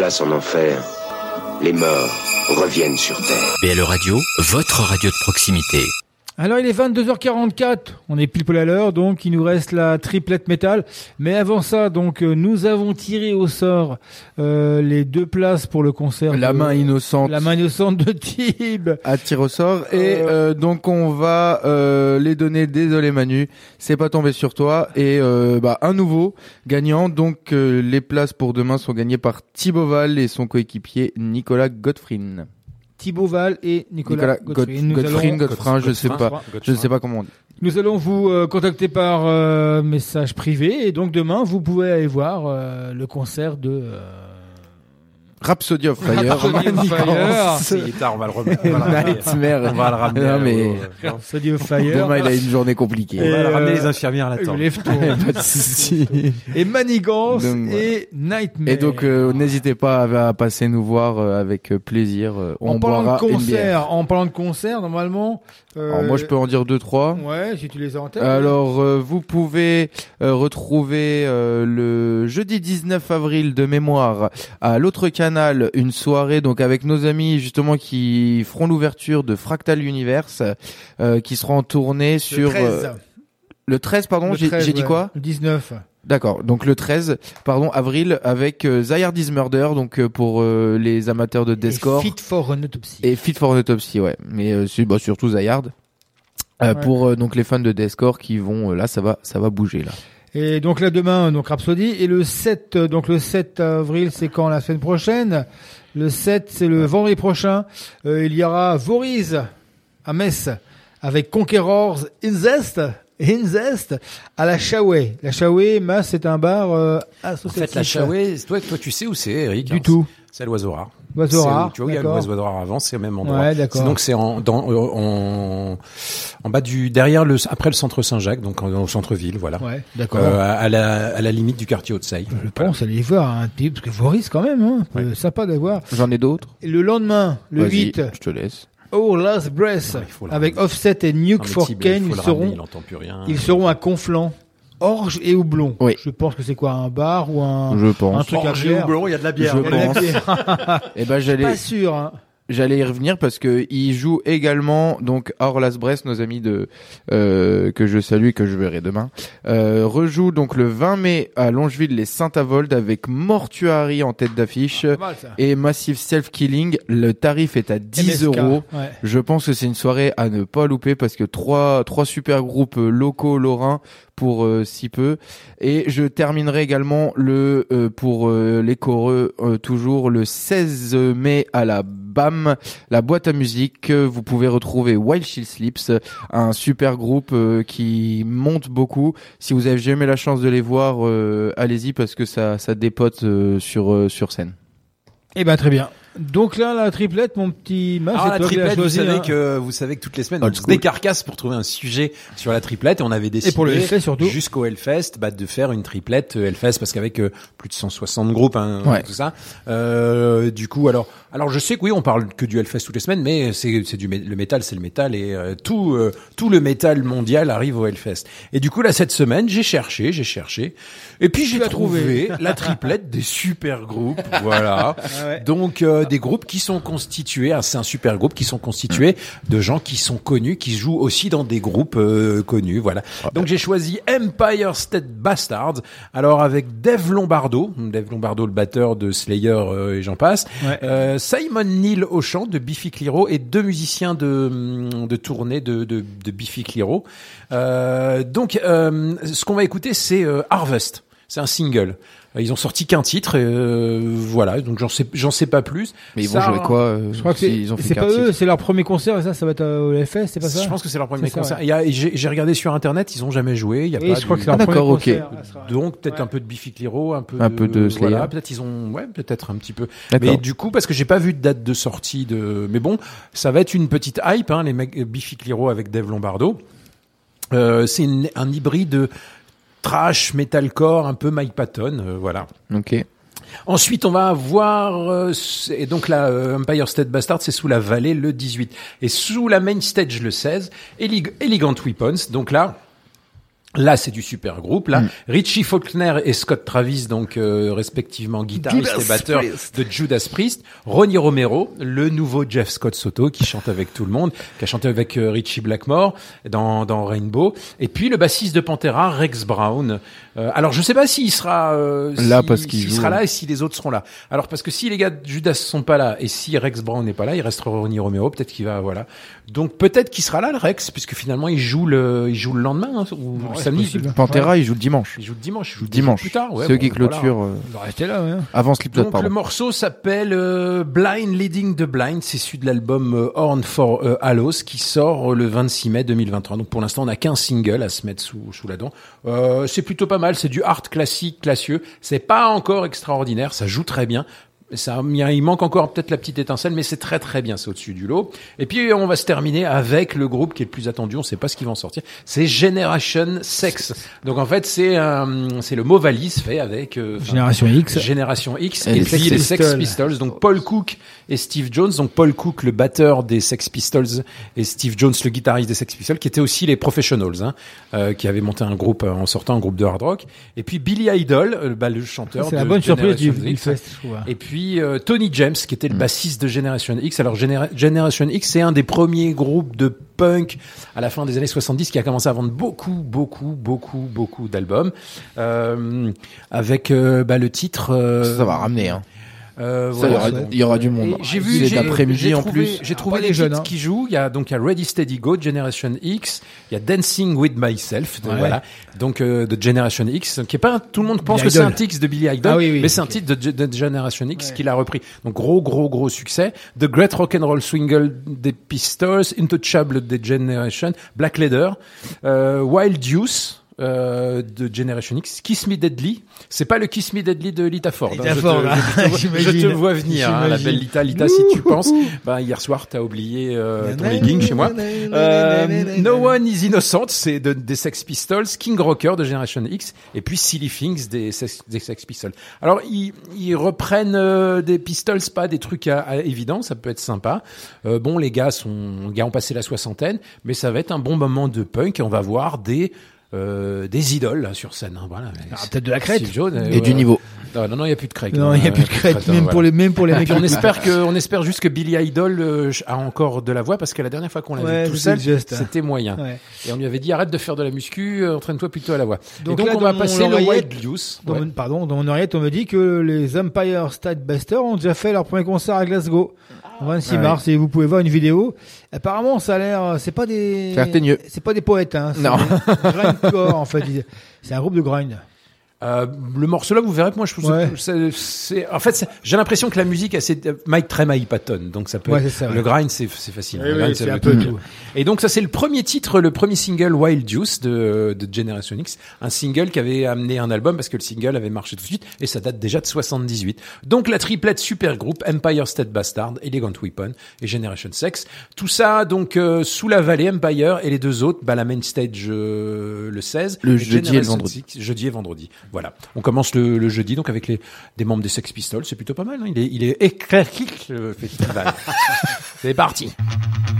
Place en enfer, les morts reviennent sur Terre. BL Radio, votre radio de proximité. Alors il est 22h44, on est pile poil à l'heure, donc il nous reste la triplette métal. Mais avant ça, donc euh, nous avons tiré au sort euh, les deux places pour le concert. La de- main innocente. La main innocente de Tib. à tir au sort et euh, donc on va euh, les donner désolé Manu c'est pas tombé sur toi et euh, bah un nouveau gagnant donc euh, les places pour demain sont gagnées par Thibaut Val et son coéquipier Nicolas Godfrin Thibaut Val et Nicolas. Nous Godfrin je sais pas. Je sais pas comment on dit. Nous allons vous euh, contacter par euh, message privé. Et donc demain vous pouvez aller voir euh, le concert de euh, Rhapsody of Fire, Rhapsody of Manigance. Fire. C'est tard, on va le remettre. on va le ramener. Nightmare. On va le ramener. Non, mais au- Rhapsody of Fire. demain il a une journée compliquée. On va le ramener euh, les infirmières là-dedans. Pas de souci. Et Manigance Donc, et Nightmare. Et donc euh, n'hésitez pas à, à passer nous voir euh, avec euh, plaisir. Euh, On en parlant boira de une bière. concert, en parlant de concert, normalement. euh, Alors moi je peux en dire deux trois. Ouais, si tu les as en tête. Alors, euh, vous pouvez euh, retrouver euh, le jeudi 19 avril de mémoire à l'autre canal une soirée donc avec nos amis justement qui feront l'ouverture de Fractal Universe euh, qui sera en tournée sur 13. euh, le 13 pardon Le j'ai 13, j'ai dit ouais. quoi Le 19. D'accord, donc le 13 pardon avril avec euh, Zayard is Murder donc euh, pour euh, les amateurs de deathcore Fit for an autopsy. et Fit for an Autopsy, ouais. Mais euh, bah, surtout Zayard. Euh, Ouais. Pour euh, donc les fans de deathcore qui vont là, ça va, ça va bouger là. Et donc là demain, donc Rhapsody. Et le 7, euh, donc le 7 avril, c'est quand la semaine prochaine? Le 7, c'est le vendredi prochain. Euh, il y aura Voriz à Metz avec Conquerors Incest. Incest à la Chaway. La Chaway, Mas, c'est un bar euh, En associatif. fait, la Chaway, toi, toi, tu sais où c'est, Eric Du hein, tout. C'est l'oiseau rare. Oiseau rare, Tu vois, il y a l'oiseau rare avant, c'est au même endroit. Ouais, d'accord. C'est donc c'est en, dans, euh, en, en bas du, derrière le, après le centre Saint-Jacques, donc en- au centre-ville, voilà. Ouais, d'accord. Euh, à, à la, à la limite du quartier Haute-Seille. Je pense aller voir un type, parce que Voriz quand même, hein, peu sympa d'avoir. J'en ai d'autres. Et le lendemain, le Vas-y, 8, je te laisse. Oh Last Breath, avec. Offset et Nuke Non, for il Kane, ils seront, ramener, il entend plus rien. ils seront à Conflans. Orge et houblon. Oui. Je pense que c'est quoi, un bar ou un, Je pense. un truc à Orge et bière. houblon, il y a de la bière. Je Il pense. Et ben j'allais, Pas sûr, hein. j'allais y revenir parce que ils jouent également donc Orlas Brest, nos amis de euh, que je salue et que je verrai demain, euh, rejouent donc le 20 mai à Longeville les Saint-Avold avec Mortuary en tête d'affiche Pas mal, ça. et Massive Self Killing. Le tarif est à 10 MSK, euros. ouais. Je pense que c'est une soirée à ne pas louper parce que trois trois super groupes locaux lorrains pour euh, si peu. Et je terminerai également le euh, pour euh, les choreux euh, toujours le 16 mai à la BAM, la boîte à musique. Vous pouvez retrouver Wild Chill Sleeps, un super groupe euh, qui monte beaucoup. Si vous avez jamais la chance de les voir, allez-y parce que ça ça dépote sur sur scène. Eh ben, très bien. Donc là, la triplette, mon petit Mas, Ah, la triplette, vous savez hein. que vous savez que toutes les semaines Old on se décarcasse pour trouver un sujet sur la triplette et on avait décidé pour le Hellfest, surtout. jusqu'au Hellfest bah, de faire une triplette euh, Hellfest parce qu'avec euh, plus de 160 groupes hein, Ouais. tout ça euh, du coup alors alors je sais que oui on parle que du Hellfest toutes les semaines mais c'est c'est du le métal c'est le métal et euh, tout euh, tout le métal mondial arrive au Hellfest et du coup là cette semaine j'ai cherché j'ai cherché et puis j'ai trouvé. trouvé la triplette des super groupes voilà Ah ouais. donc euh, des groupes qui sont constitués, ah, c'est un super groupe qui sont constitués de gens qui sont connus, qui jouent aussi dans des groupes euh, connus, voilà. Donc j'ai choisi Empire State Bastards. Alors avec Dave Lombardo, Dave Lombardo le batteur de Slayer euh, et j'en passe, Ouais. Simon Neil au chant de Biffy Clyro et deux musiciens de de tournée de de, de Biffy Clyro. Euh, donc euh, ce qu'on va écouter c'est euh, Harvest. C'est un single. Euh, Ils ont sorti qu'un titre, euh, voilà. Donc j'en sais, j'en sais pas plus. Mais ils vont jouer quoi euh, Je crois que c'est, s'ils ont fait c'est pas eux, c'est leur premier concert et ça, ça va être euh, au FS, c'est pas ça? Je pense que c'est leur premier C'est ça, concert. ouais. Il y a- J'ai j'ai regardé sur internet, ils ont jamais joué. Il y a pas je crois du- que c'est leur Ah, premier d'accord, ok. concert. Donc peut-être Ouais. un peu de Biffy Clyro, un peu Un de, peu de Slayer. voilà, peut-être ils ont ouais, peut-être un petit peu. D'accord. Mais du coup parce que j'ai pas vu de date de sortie de mais bon, ça va être une petite hype hein, les mecs Biffy Clyro avec Dave Lombardo. Euh, c'est une- un hybride trash metalcore un peu Mike Patton, euh, voilà. Ok. Ensuite, on va avoir euh, et donc là euh, Empire State Bastard, c'est sous la vallée le 18 et sous la main stage le 16. Elig- Elegant Weapons, donc là. Là, c'est du super groupe. Là, Richie Faulkner et Scott Travis, donc euh, respectivement guitariste Judas et batteur Priest. de Judas Priest. Ronnie Romero, le nouveau Jeff Scott Soto, qui chante avec tout le monde, qui a chanté avec euh, Richie Blackmore dans, dans Rainbow. Et puis le bassiste de Pantera, Rex Brown. Euh, alors, je sais pas s'il sera euh, Là, si- parce qu'il sera là et si les autres seront là. Alors, parce que si les gars de Judas sont pas là et si Rex Brown n'est pas là, il restera Ronnie Romero. Peut-être qu'il va, voilà. Donc peut-être qu'il sera là, le Rex, puisque finalement il joue le, il joue le lendemain hein, ou le samedi. Pantera, il joue le dimanche. Il joue le dimanche. Il joue Dimanche. Plus tard, ouais, C'est eux bon, qui voilà. clôturent euh, On va rester là, ouais. avant Slipknot, Donc pardon. le morceau s'appelle euh, Blind Leading the Blind, c'est issu de l'album euh, Horn for euh, Hallows qui sort euh, le 26 mai 2023. Donc pour l'instant on a qu'un single à se mettre sous, sous la dent. Euh, c'est plutôt pas mal, c'est du art classique, classieux. C'est pas encore extraordinaire, ça joue très bien. Ça, il y a- il manque encore peut-être la petite étincelle, mais c'est très très bien, c'est au-dessus du lot. Et puis on va se terminer avec le groupe qui est le plus attendu, on sait pas ce qui va en sortir, c'est Generation Sex. Donc en fait c'est un- c'est le mot valise fait avec euh, Génération X. Génération X Et et, les puis Sex les Sex Pistols. Donc Paul Cook et Steve Jones. Donc Paul Cook le batteur des Sex Pistols et Steve Jones le guitariste des Sex Pistols, qui étaient aussi les Professionals, hein, euh, qui avaient monté un groupe euh, en sortant un groupe de hard rock. Et puis Billy Idol, euh, bah, le chanteur. C'est la de bonne surprise du, X. fest, je trouve. Et puis euh, Tony James, qui était le bassiste de Generation X. Alors Genera- Generation X, c'est un des premiers groupes de punk à la fin des années 70 qui a commencé à vendre beaucoup, beaucoup, beaucoup, beaucoup d'albums, euh, avec euh, bah, le titre. euh, Ça va ramener, hein. Euh, Ça, voilà. il y aura- il y aura du monde. J'ai vu, j'ai- d'après-midi j'ai en trouvé- plus. J'ai Ah, trouvé les jeunes, hein. qui jouent. Il y a donc il y a Ready Steady Go, Generation X. Il y a Dancing with Myself, de- Ouais. voilà. Donc euh, de Generation X, qui est pas tout le monde pense Billy que c'est un titre de Billy Idol, Ah oui, oui, mais c'est un titre de, de Generation X qu'il a repris. Donc gros gros gros succès. The Great Rock and Roll Swingle des Pistols, Intouchable des Generation, Black Leather, euh, Wild Juice. Euh, de Generation X, Kiss Me Deadly, c'est pas le Kiss Me Deadly de Lita Ford. hein. Lita Je te- Ford, hein. je, te, vois- je te vois venir, hein, la belle Lita. Lita, si tu penses, bah, hier soir, t'as oublié euh, ton legging chez moi. Euh, no One is Innocent, c'est de- des Sex Pistols, King Rocker de Generation X, et puis Silly Things des, Sex- des Sex Pistols. Alors, ils, ils reprennent euh, des Pistols, pas des trucs à, à évidents, ça peut être sympa. Euh, bon, les gars sont, les gars ont passé la soixantaine, mais ça va être un bon moment de punk et on va voir des euh, des idoles là, sur scène. hein, voilà. peut-être de la crête. Steve Jones, Et du niveau. Non, non, il y a plus de crête. Non, il y a plus de crête, hein, même pour les- même pour les mecs on espère que, on espère juste que Billy Idol euh, a encore de la voix parce que la dernière fois qu'on l'a Ouais, vu tout seul, juste, hein. c'était moyen. Ouais. Et on lui avait dit arrête de faire de la muscu, euh, entraîne-toi plutôt à la voix. Donc, et donc là, on va passer le Wild Juice. Dans Ouais. mon- pardon, dans mon oreillette, on me dit que les Empire State Busters ont déjà fait leur premier concert à Glasgow. Le 26 Ah ouais. mars, et vous pouvez voir une vidéo. Apparemment, ça a l'air, c'est pas des, c'est pas des poètes, hein. Non. des grindcore, en fait. Ils- C'est un groupe de grind. Euh, le morceau là, vous verrez que moi je trouve Ouais. ça- c'est, c'est- en fait, j'ai l'impression que la musique, elle, c'est Mike très Mike Patton, donc ça peut. Ouais, être- c'est ça, ouais. Le grind, c'est, c'est facile. Oui, Le oui, grind, c'est ça un peu tout. Et donc ça, c'est le premier titre, le premier single Wild Juice de, de Generation X, un single qui avait amené un album parce que le single avait marché tout de suite et ça date déjà de 78. Donc la triplette super groupe Empire State Bastard, Elegant Weapon et Generation Sex. Tout ça donc euh, sous la vallée Empire et les deux autres, bah, la main stage euh, le 16, Le et jeudi et le vendredi. Six, jeudi et vendredi. Voilà. On commence le, le jeudi donc avec les des membres des Sex Pistols, c'est plutôt pas mal. Hein. Il est il est le festival. c'est parti.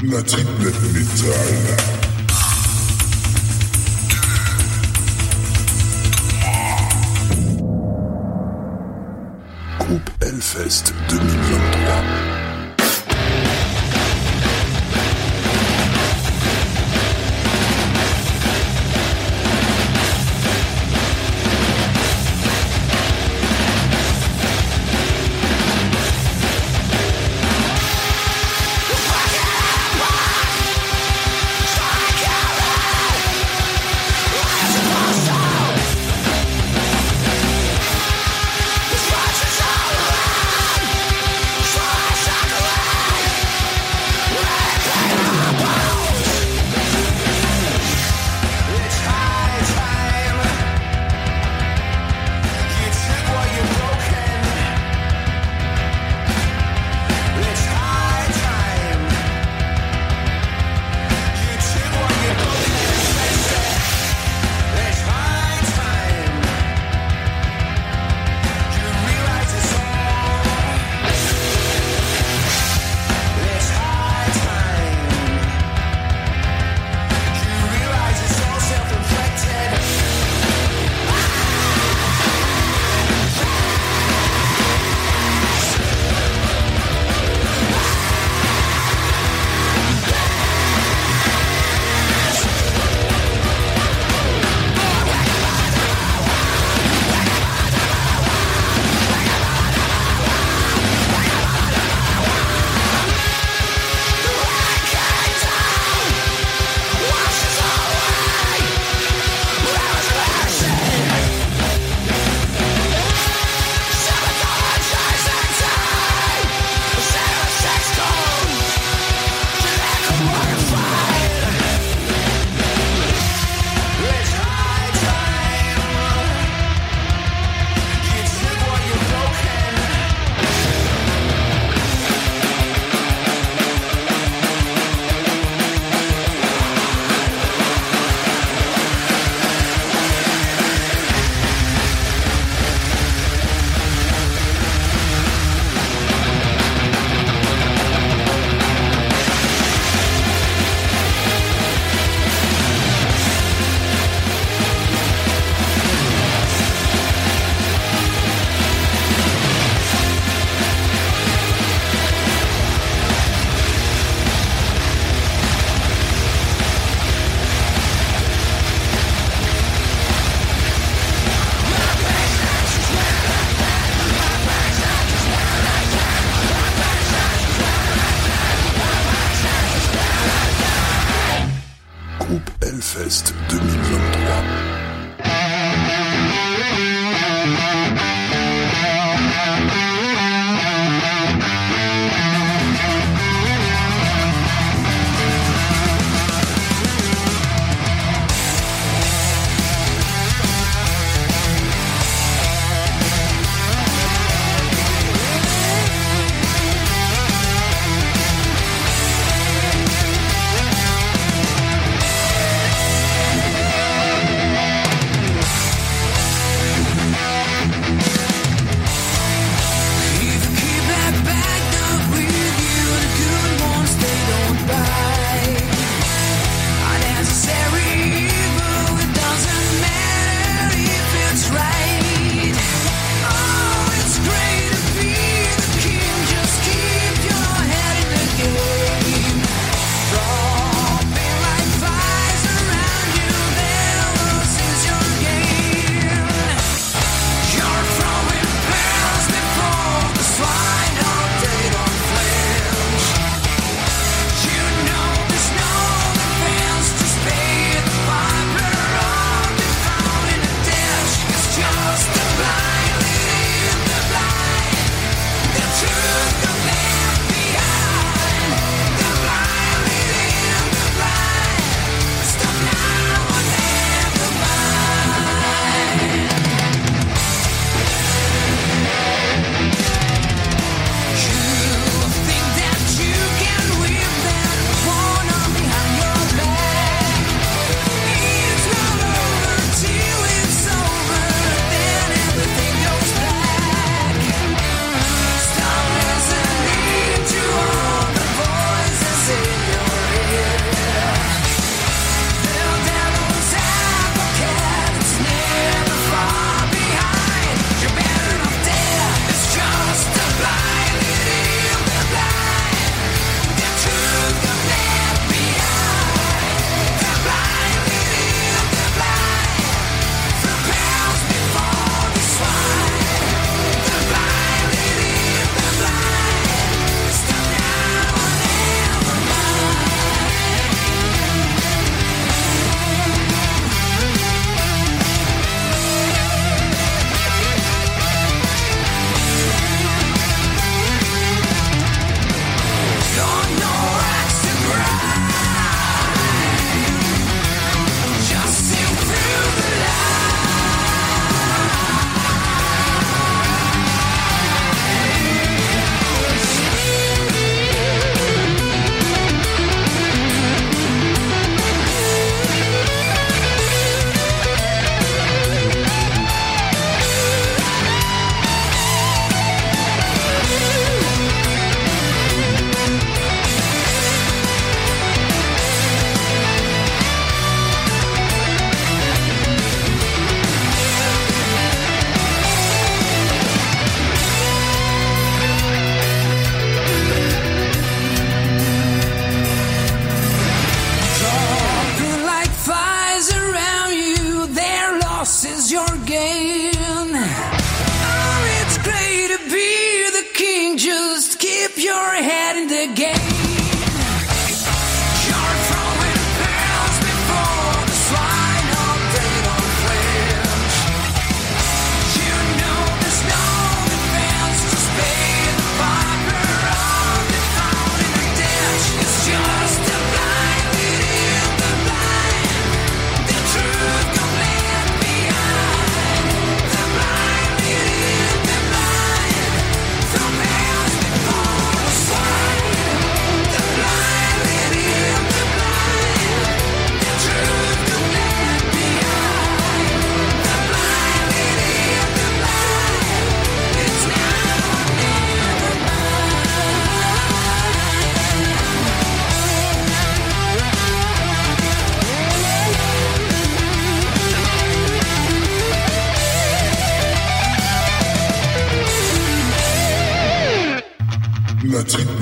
La triplette métal. Groupe Hellfest 2023.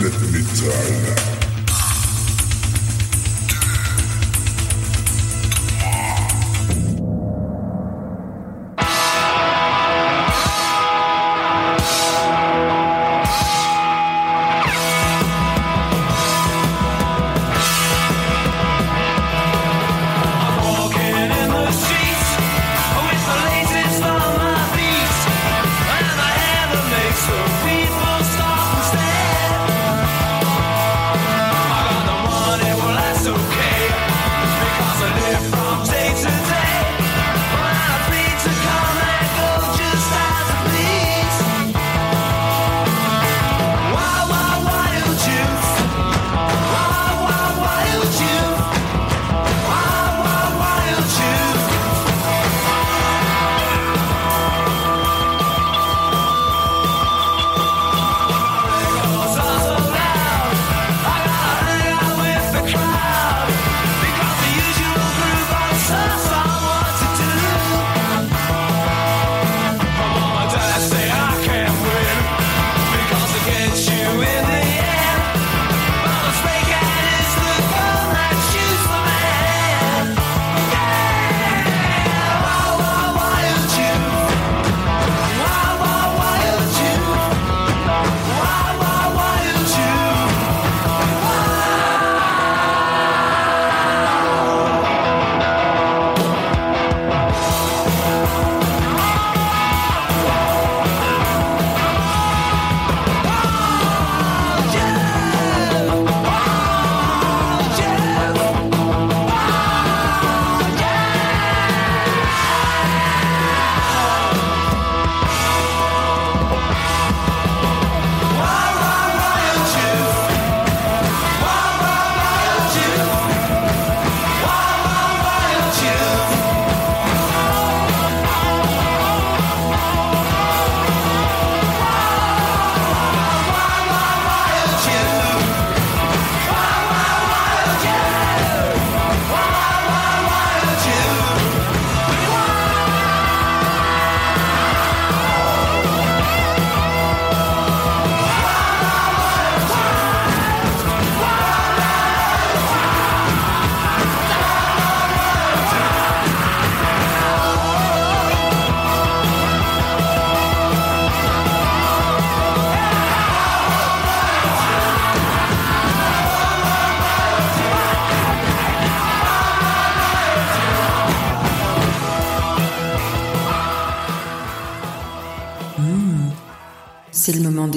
let me tell now.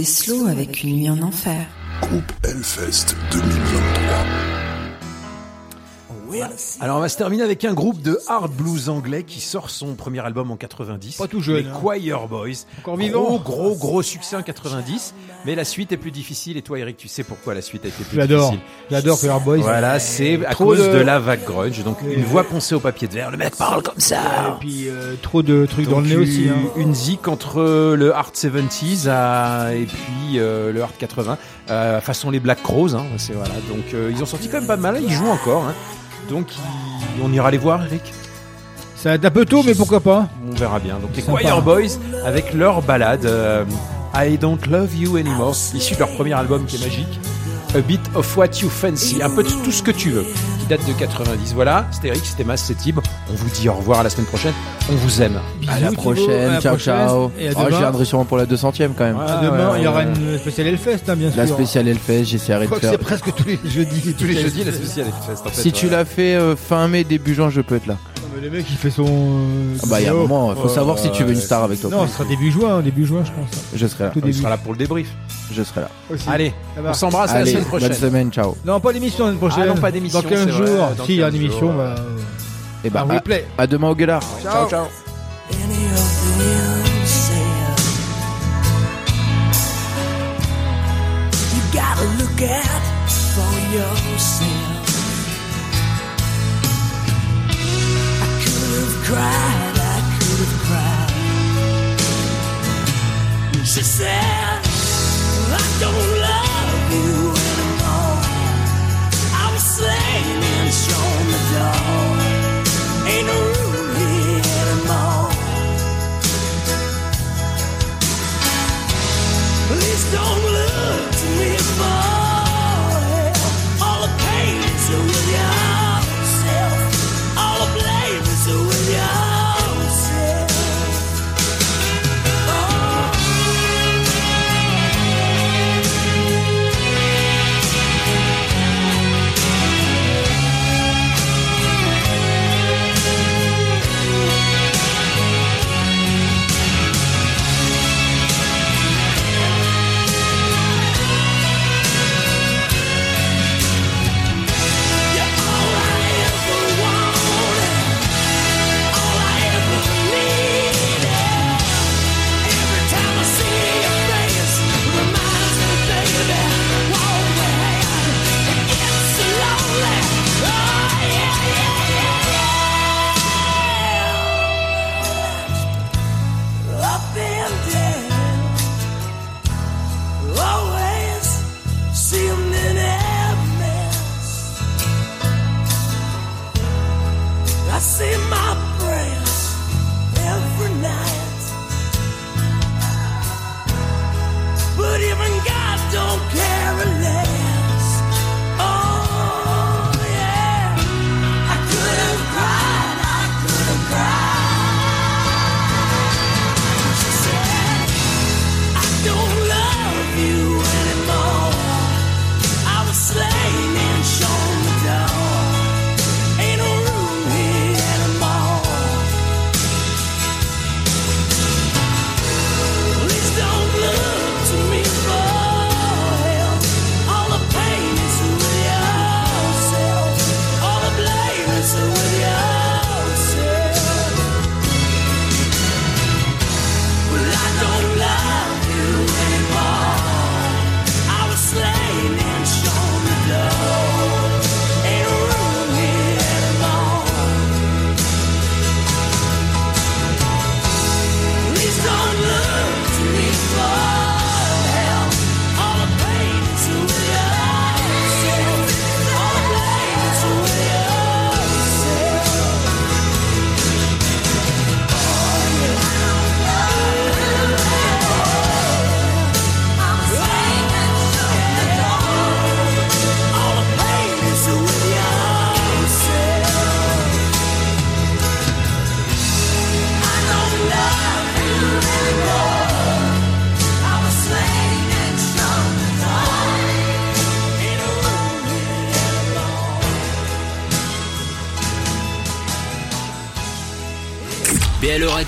C'est le moment des slows avec une nuit en enfer. Groupe Hellfest 2023. Va se terminer avec un groupe de hard blues anglais qui sort son premier album en 90. Pas tout jeune, Les hein. Choir Boys. Encore vivant. Gros gros gros succès en 90. Mais la suite est plus difficile. Et toi Eric, tu sais pourquoi la suite a été plus J'adore. difficile J'adore Choir Boys. Voilà, c'est à cause de- de... la vague grunge. Donc une voix poncée au papier de verre. Le mec parle comme ça. Et puis euh, trop de trucs dans le nez aussi. une- Hein. Une zik entre le hard 70s à- et puis euh, le hard 80, euh, façon les Black Crows. Hein, c'est voilà. Donc euh, ils ont sorti quand même pas mal. Ils jouent encore. Hein. Donc on ira les voir, Eric. Ça va être un peu tôt, mais pourquoi pas On verra bien. Donc les Sympa. Choir Boys avec leur balade euh, I Don't Love You Anymore, issu de leur premier album qui est magique. A bit of what you fancy, un peu de tout ce que tu veux, date de 90. Voilà, c'était Eric, c'était Mas, c'est Tib. On vous dit au revoir à la semaine prochaine. On vous aime. À la prochaine, ciao ciao. Et à Oh, je viendrai sûrement pour la 200ème quand même. À demain, il y aura une spéciale Hellfest, hein, bien sûr. La spéciale Hellfest, j'essaierai Je de faire. c'est presque tous les jeudis. Tous les jeudis, la spéciale Hellfest. En fait, Si tu l'as fait euh, fin mai, début juin, je peux être là. Le mec, il fait son. euh, Ah bah, il y a un moment, faut savoir si tu veux une star avec toi. Non, ce sera début juin, hein, début juin, je pense. Je serai là. Tout Il début. sera là pour le débrief. Je serai là. Aussi. Allez, on s'embrasse à la Allez, semaine prochaine. bonne semaine, ciao. Non, pas d'émission l'année prochaine. Ah non, pas d'émission, Dans 15 c'est vrai, jours. dans si, il y a une 15 émission. jours. Bah, Et bah, Un replay. à demain au Gueulard. Ciao. ciao. You gotta look out for yourself. Cried, I could have cried. She said, I don't love you anymore. I was saying and shown the door. Ain't no room here anymore. Please don't look to me for